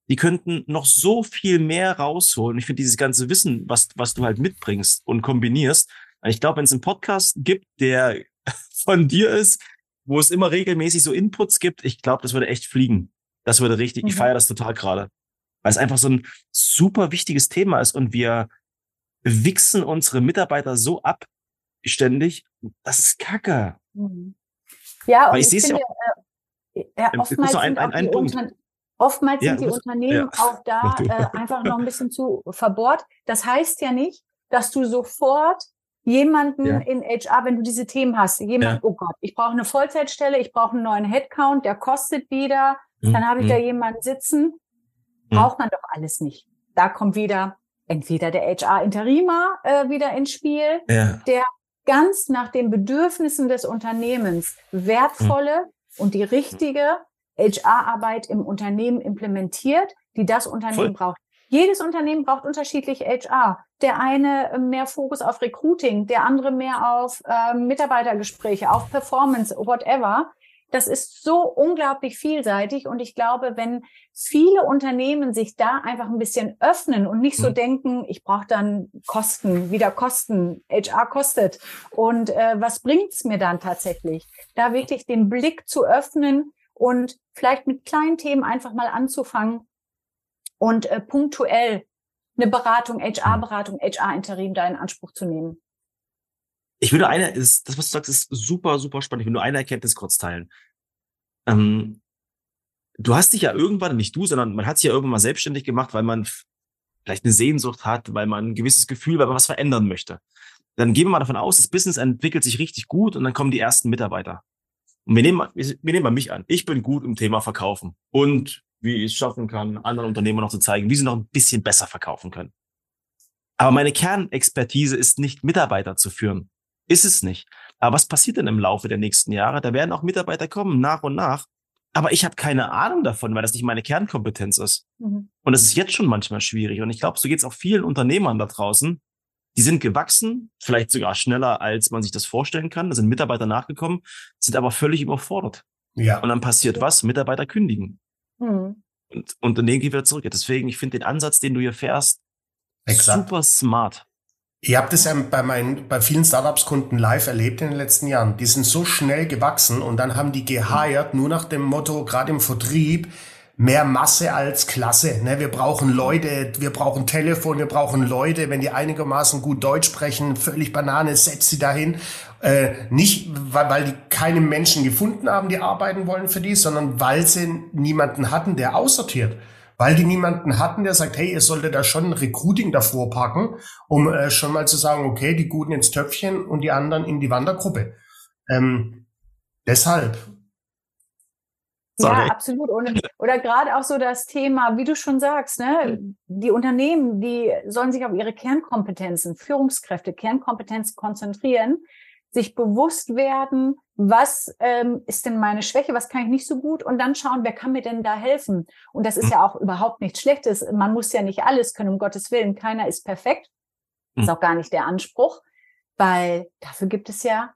Die könnten noch so viel mehr rausholen. Ich finde dieses ganze Wissen, was, was du halt mitbringst und kombinierst. Ich glaube, wenn es einen Podcast gibt, der von dir ist, wo es immer regelmäßig so Inputs gibt, ich glaube, das würde echt fliegen. Das würde richtig, mhm. ich feiere das total gerade. Weil es einfach so ein super wichtiges Thema ist und wir wichsen unsere Mitarbeiter so ab ständig. Das ist Kacke. Mhm. Ja, Weil ich, ich finde, äh, ja, oftmals ein, ein, ein Unter oftmals ja, sind die Unternehmen ja. auch da äh, einfach noch ein bisschen zu verbohrt. Das heißt ja nicht, dass du sofort jemanden ja. in HR, wenn du diese Themen hast, jemand, ja. oh Gott, ich brauche eine Vollzeitstelle, ich brauche einen neuen Headcount, der kostet wieder, mhm. dann habe ich mhm. da jemanden sitzen, mhm. braucht man doch alles nicht. Da kommt wieder entweder der HR-Interimer äh, wieder ins Spiel, ja. der ganz nach den Bedürfnissen des Unternehmens wertvolle mhm. und die richtige HR-Arbeit im Unternehmen implementiert, die das Unternehmen Voll. braucht. Jedes Unternehmen braucht unterschiedlich HR. Der eine äh, mehr Fokus auf Recruiting, der andere mehr auf äh, Mitarbeitergespräche, auf Performance, whatever. Das ist so unglaublich vielseitig und ich glaube, wenn viele Unternehmen sich da einfach ein bisschen öffnen und nicht so mhm. denken, ich brauche dann Kosten, wieder Kosten, HR kostet und äh, was bringt's mir dann tatsächlich? Da wirklich den Blick zu öffnen und vielleicht mit kleinen Themen einfach mal anzufangen und äh, punktuell eine Beratung, HR-Beratung, HR-Interim da in Anspruch zu nehmen. Ich würde eine, ist, das, was du sagst, ist super, super spannend. Ich will nur eine Erkenntnis kurz teilen. Ähm, du hast dich ja irgendwann, nicht du, sondern man hat sich ja irgendwann mal selbstständig gemacht, weil man vielleicht eine Sehnsucht hat, weil man ein gewisses Gefühl, weil man was verändern möchte. Dann gehen wir mal davon aus, das Business entwickelt sich richtig gut und dann kommen die ersten Mitarbeiter. Und wir nehmen, wir nehmen mal mich an. Ich bin gut im Thema Verkaufen. Und wie ich es schaffen kann, anderen Unternehmern noch zu zeigen, wie sie noch ein bisschen besser verkaufen können. Aber meine Kernexpertise ist nicht, Mitarbeiter zu führen. Ist es nicht. Aber was passiert denn im Laufe der nächsten Jahre? Da werden auch Mitarbeiter kommen, nach und nach. Aber ich habe keine Ahnung davon, weil das nicht meine Kernkompetenz ist. Mhm. Und das ist jetzt schon manchmal schwierig. Und ich glaube, so geht es auch vielen Unternehmern da draußen. die sind gewachsen, vielleicht sogar schneller, als man sich das vorstellen kann. Da sind Mitarbeiter nachgekommen, sind aber völlig überfordert. Ja. Und dann passiert was? Mitarbeiter kündigen. Mhm. Und Unternehmen gehen wieder zurück. Deswegen, ich finde den Ansatz, den du hier fährst, Exakt. super smart. Ihr habt es ja bei meinen, bei vielen Startups-Kunden live erlebt in den letzten Jahren. Die sind so schnell gewachsen und dann haben die gehired, nur nach dem Motto, gerade im Vertrieb, mehr Masse als Klasse. Ne? Wir brauchen Leute, wir brauchen Telefon, wir brauchen Leute, wenn die einigermaßen gut Deutsch sprechen, völlig Banane, setzt sie dahin. Äh, nicht, weil, weil die keine Menschen gefunden haben, die arbeiten wollen für die, sondern weil sie niemanden hatten, der aussortiert. Weil die niemanden hatten, der sagt, hey, ihr solltet da schon ein Recruiting davor packen, um äh, schon mal zu sagen, okay, die Guten ins Töpfchen und die anderen in die Wandergruppe. Ähm, deshalb, Sorry. Ja, absolut. Und, oder gerade auch so das Thema, wie du schon sagst, ne, die Unternehmen, die sollen sich auf ihre Kernkompetenzen, Führungskräfte, Kernkompetenzen konzentrieren, sich bewusst werden, was ähm, ist denn meine Schwäche, was kann ich nicht so gut und dann schauen, wer kann mir denn da helfen. Und das ist hm. ja auch überhaupt nichts Schlechtes. Man muss ja nicht alles können, um Gottes Willen. Keiner ist perfekt. Ist auch gar nicht der Anspruch, weil dafür gibt es ja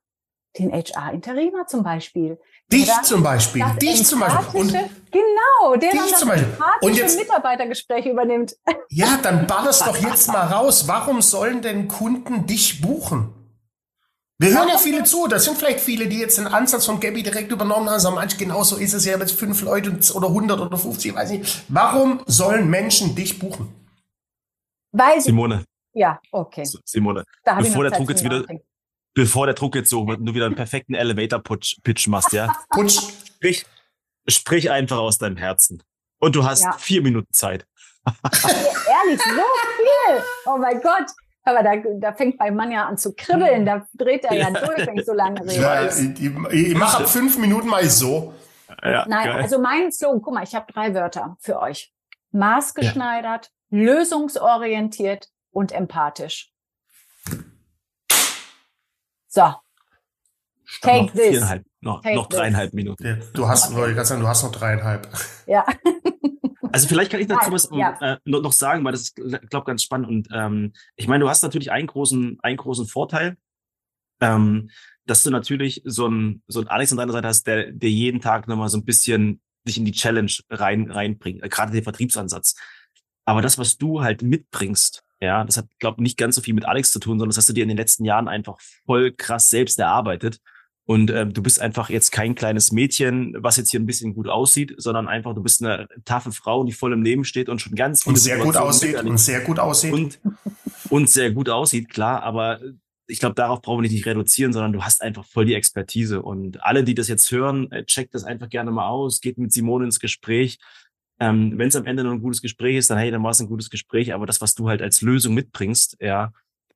den HR-Interimer zum Beispiel, Dich zum Beispiel, dich zum Beispiel. Und genau, der dich dann zum Beispiel. Und jetzt Mitarbeitergespräche übernimmt. Ja, dann ballerst doch jetzt mal raus. Warum sollen denn Kunden dich buchen? Wir hören ja viele zu. Das sind vielleicht viele, die jetzt den Ansatz von Gabby direkt übernommen haben. Sagen, manch genau so ist es ja mit fünf Leute oder 100 oder 50, weiß nicht. Warum sollen Menschen dich buchen? Weil Simone. Ja, okay. Simone, bevor der Druck jetzt wieder, bevor der Druck jetzt so wird und du wieder einen perfekten Elevator-Pitch machst, ja? Putsch. Sprich, sprich einfach aus deinem Herzen. Und du hast ja. vier Minuten Zeit. Ehrlich, so viel. Oh mein Gott. Aber da, da fängt mein Mann ja an zu kribbeln. Da dreht er ja, durch, wenn ich so lange rede. Ja, ich, ich, ich mache ab fünf Minuten mal so. Ja, Nein, geil. also mein Slogan, guck mal, ich habe drei Wörter für euch. Maßgeschneidert, ja. lösungsorientiert und empathisch. So. Take noch this. Viereinhalb, noch, Take noch dreieinhalb this. Minuten. Du hast, sagen, du hast noch dreieinhalb. Ja. Also vielleicht kann ich dazu was ja. äh, noch sagen, weil das ist, glaube ganz spannend. Und ähm, ich meine, du hast natürlich einen großen, einen großen Vorteil, ähm, dass du natürlich so ein so ein Alex an deiner Seite hast, der, der jeden Tag nochmal so ein bisschen dich in die Challenge rein reinbringt, äh, gerade den Vertriebsansatz. Aber das, was du halt mitbringst, ja, das hat, glaube nicht ganz so viel mit Alex zu tun, sondern das hast du dir in den letzten Jahren einfach voll krass selbst erarbeitet. Und ähm, du bist einfach jetzt kein kleines Mädchen, was jetzt hier ein bisschen gut aussieht, sondern einfach, du bist eine taffe Frau, die voll im Leben steht und schon ganz und sehr gut aussieht und sehr gut aussieht und, und sehr gut aussieht, klar. Aber ich glaube, darauf brauchen wir dich nicht reduzieren, sondern du hast einfach voll die Expertise. Und alle, die das jetzt hören, äh, checkt das einfach gerne mal aus, geht mit Simone ins Gespräch. Ähm, Wenn es am Ende noch ein gutes Gespräch ist, dann hey, dann war es ein gutes Gespräch. Aber das, was du halt als Lösung mitbringst, ja,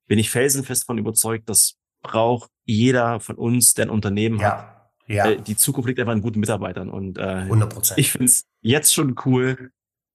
bin ich felsenfest von überzeugt, das braucht jeder von uns, der ein Unternehmen ja, hat. Ja. Äh, die Zukunft liegt einfach in guten Mitarbeitern. Und äh, 100%. ich finde es jetzt schon cool,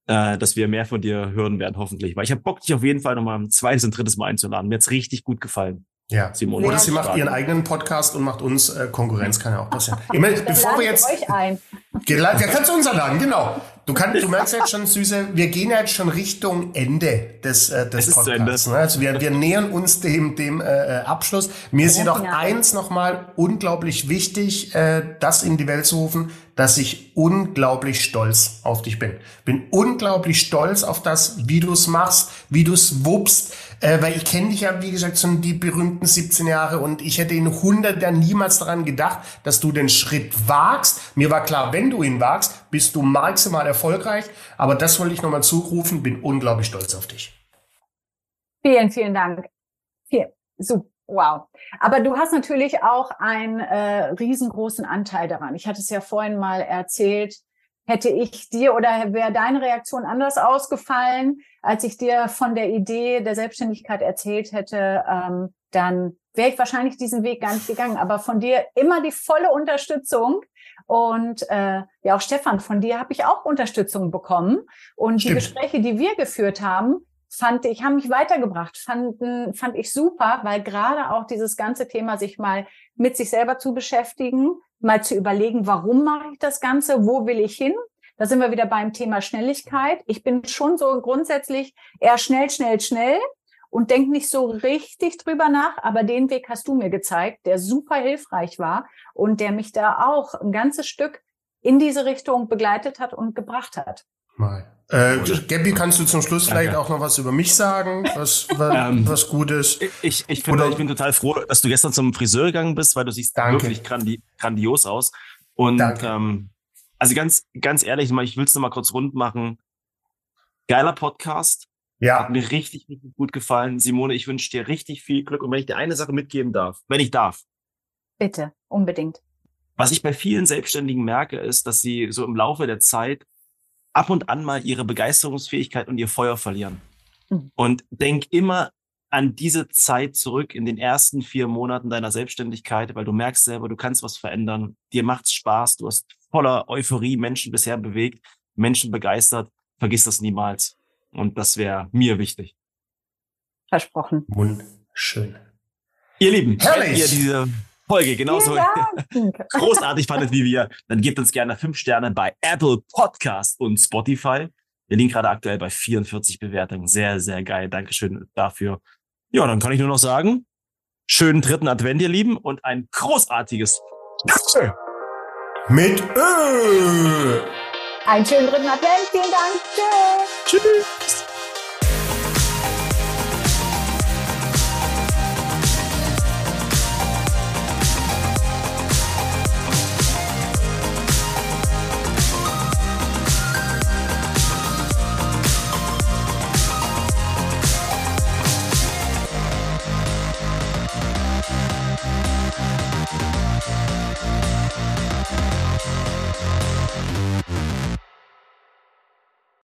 äh, dass wir mehr von dir hören werden, hoffentlich. Weil ich habe Bock, dich auf jeden Fall nochmal ein zweites und drittes Mal einzuladen. Mir hat's richtig gut gefallen. Ja. Simone. Oder sie macht ihren eigenen Podcast und macht uns äh, Konkurrenz, kann ja auch passieren. Ich meine, bevor wir jetzt. Euch ein. Ja, kannst du uns einladen, genau. Du, kannst, du merkst jetzt schon, Süße, wir gehen jetzt schon Richtung Ende des, äh, des Podcasts. Ne? Also wir, wir nähern uns dem, dem äh, äh Abschluss. Mir ist jedoch eins nochmal unglaublich wichtig, äh, das in die Welt zu rufen, dass ich unglaublich stolz auf dich bin. Bin unglaublich stolz auf das, wie du es machst, wie du es wuppst, äh, weil ich kenne dich ja, wie gesagt, schon die berühmten 17 Jahre und ich hätte in 100 Jahren niemals daran gedacht, dass du den Schritt wagst. Mir war klar, wenn du ihn wagst, bist du maximal erfolgreich. Aber das wollte ich nochmal zurufen, bin unglaublich stolz auf dich. Vielen, vielen Dank. Vielen, super. Wow. Aber du hast natürlich auch einen äh, riesengroßen Anteil daran. Ich hatte es ja vorhin mal erzählt, hätte ich dir oder wäre deine Reaktion anders ausgefallen, als ich dir von der Idee der Selbstständigkeit erzählt hätte, ähm, dann wäre ich wahrscheinlich diesen Weg gar nicht gegangen. Aber von dir immer die volle Unterstützung. Und äh, ja, auch Stefan, von dir habe ich auch Unterstützung bekommen. Und Stimmt. die Gespräche, die wir geführt haben, fand ich, haben mich weitergebracht, fanden, fand ich super, weil gerade auch dieses ganze Thema, sich mal mit sich selber zu beschäftigen, mal zu überlegen, warum mache ich das Ganze, wo will ich hin? Da sind wir wieder beim Thema Schnelligkeit. Ich bin schon so grundsätzlich eher schnell, schnell, schnell. und denke nicht so richtig drüber nach, aber den Weg hast du mir gezeigt, der super hilfreich war und der mich da auch ein ganzes Stück in diese Richtung begleitet hat und gebracht hat. Mal. Äh, Gabby, kannst du zum Schluss Danke. vielleicht auch noch was über mich sagen, was, was, ähm, was Gutes? Ich, ich, finde, ich bin total froh, dass du gestern zum Friseur gegangen bist, weil du siehst Danke. wirklich grandi grandios aus. Und ähm, also ganz, ganz ehrlich, ich will es nochmal kurz rund machen. Geiler Podcast. Ja. Hat mir richtig, richtig gut gefallen. Simone, ich wünsche dir richtig viel Glück. Und wenn ich dir eine Sache mitgeben darf, wenn ich darf. Bitte, unbedingt. Was ich bei vielen Selbstständigen merke, ist, dass sie so im Laufe der Zeit ab und an mal ihre Begeisterungsfähigkeit und ihr Feuer verlieren. Mhm. Und denk immer an diese Zeit zurück in den ersten vier Monaten deiner Selbstständigkeit, weil du merkst selber, du kannst was verändern. Dir macht's Spaß. Du hast voller Euphorie Menschen bisher bewegt, Menschen begeistert. Vergiss das niemals. Und das wäre mir wichtig. Versprochen. Wunderschön. Ihr Lieben, Herrlich. wenn ihr diese Folge genauso großartig fandet wie wir, dann gebt uns gerne fünf Sterne bei Apple Podcast und Spotify. Wir liegen gerade aktuell bei 44 Bewertungen. Sehr, sehr geil. Dankeschön dafür. Ja, dann kann ich nur noch sagen, schönen dritten Advent, ihr Lieben, und ein großartiges mit Ö. Einen schönen dritten Advent. Vielen Dank. Tschüss. Tschüss.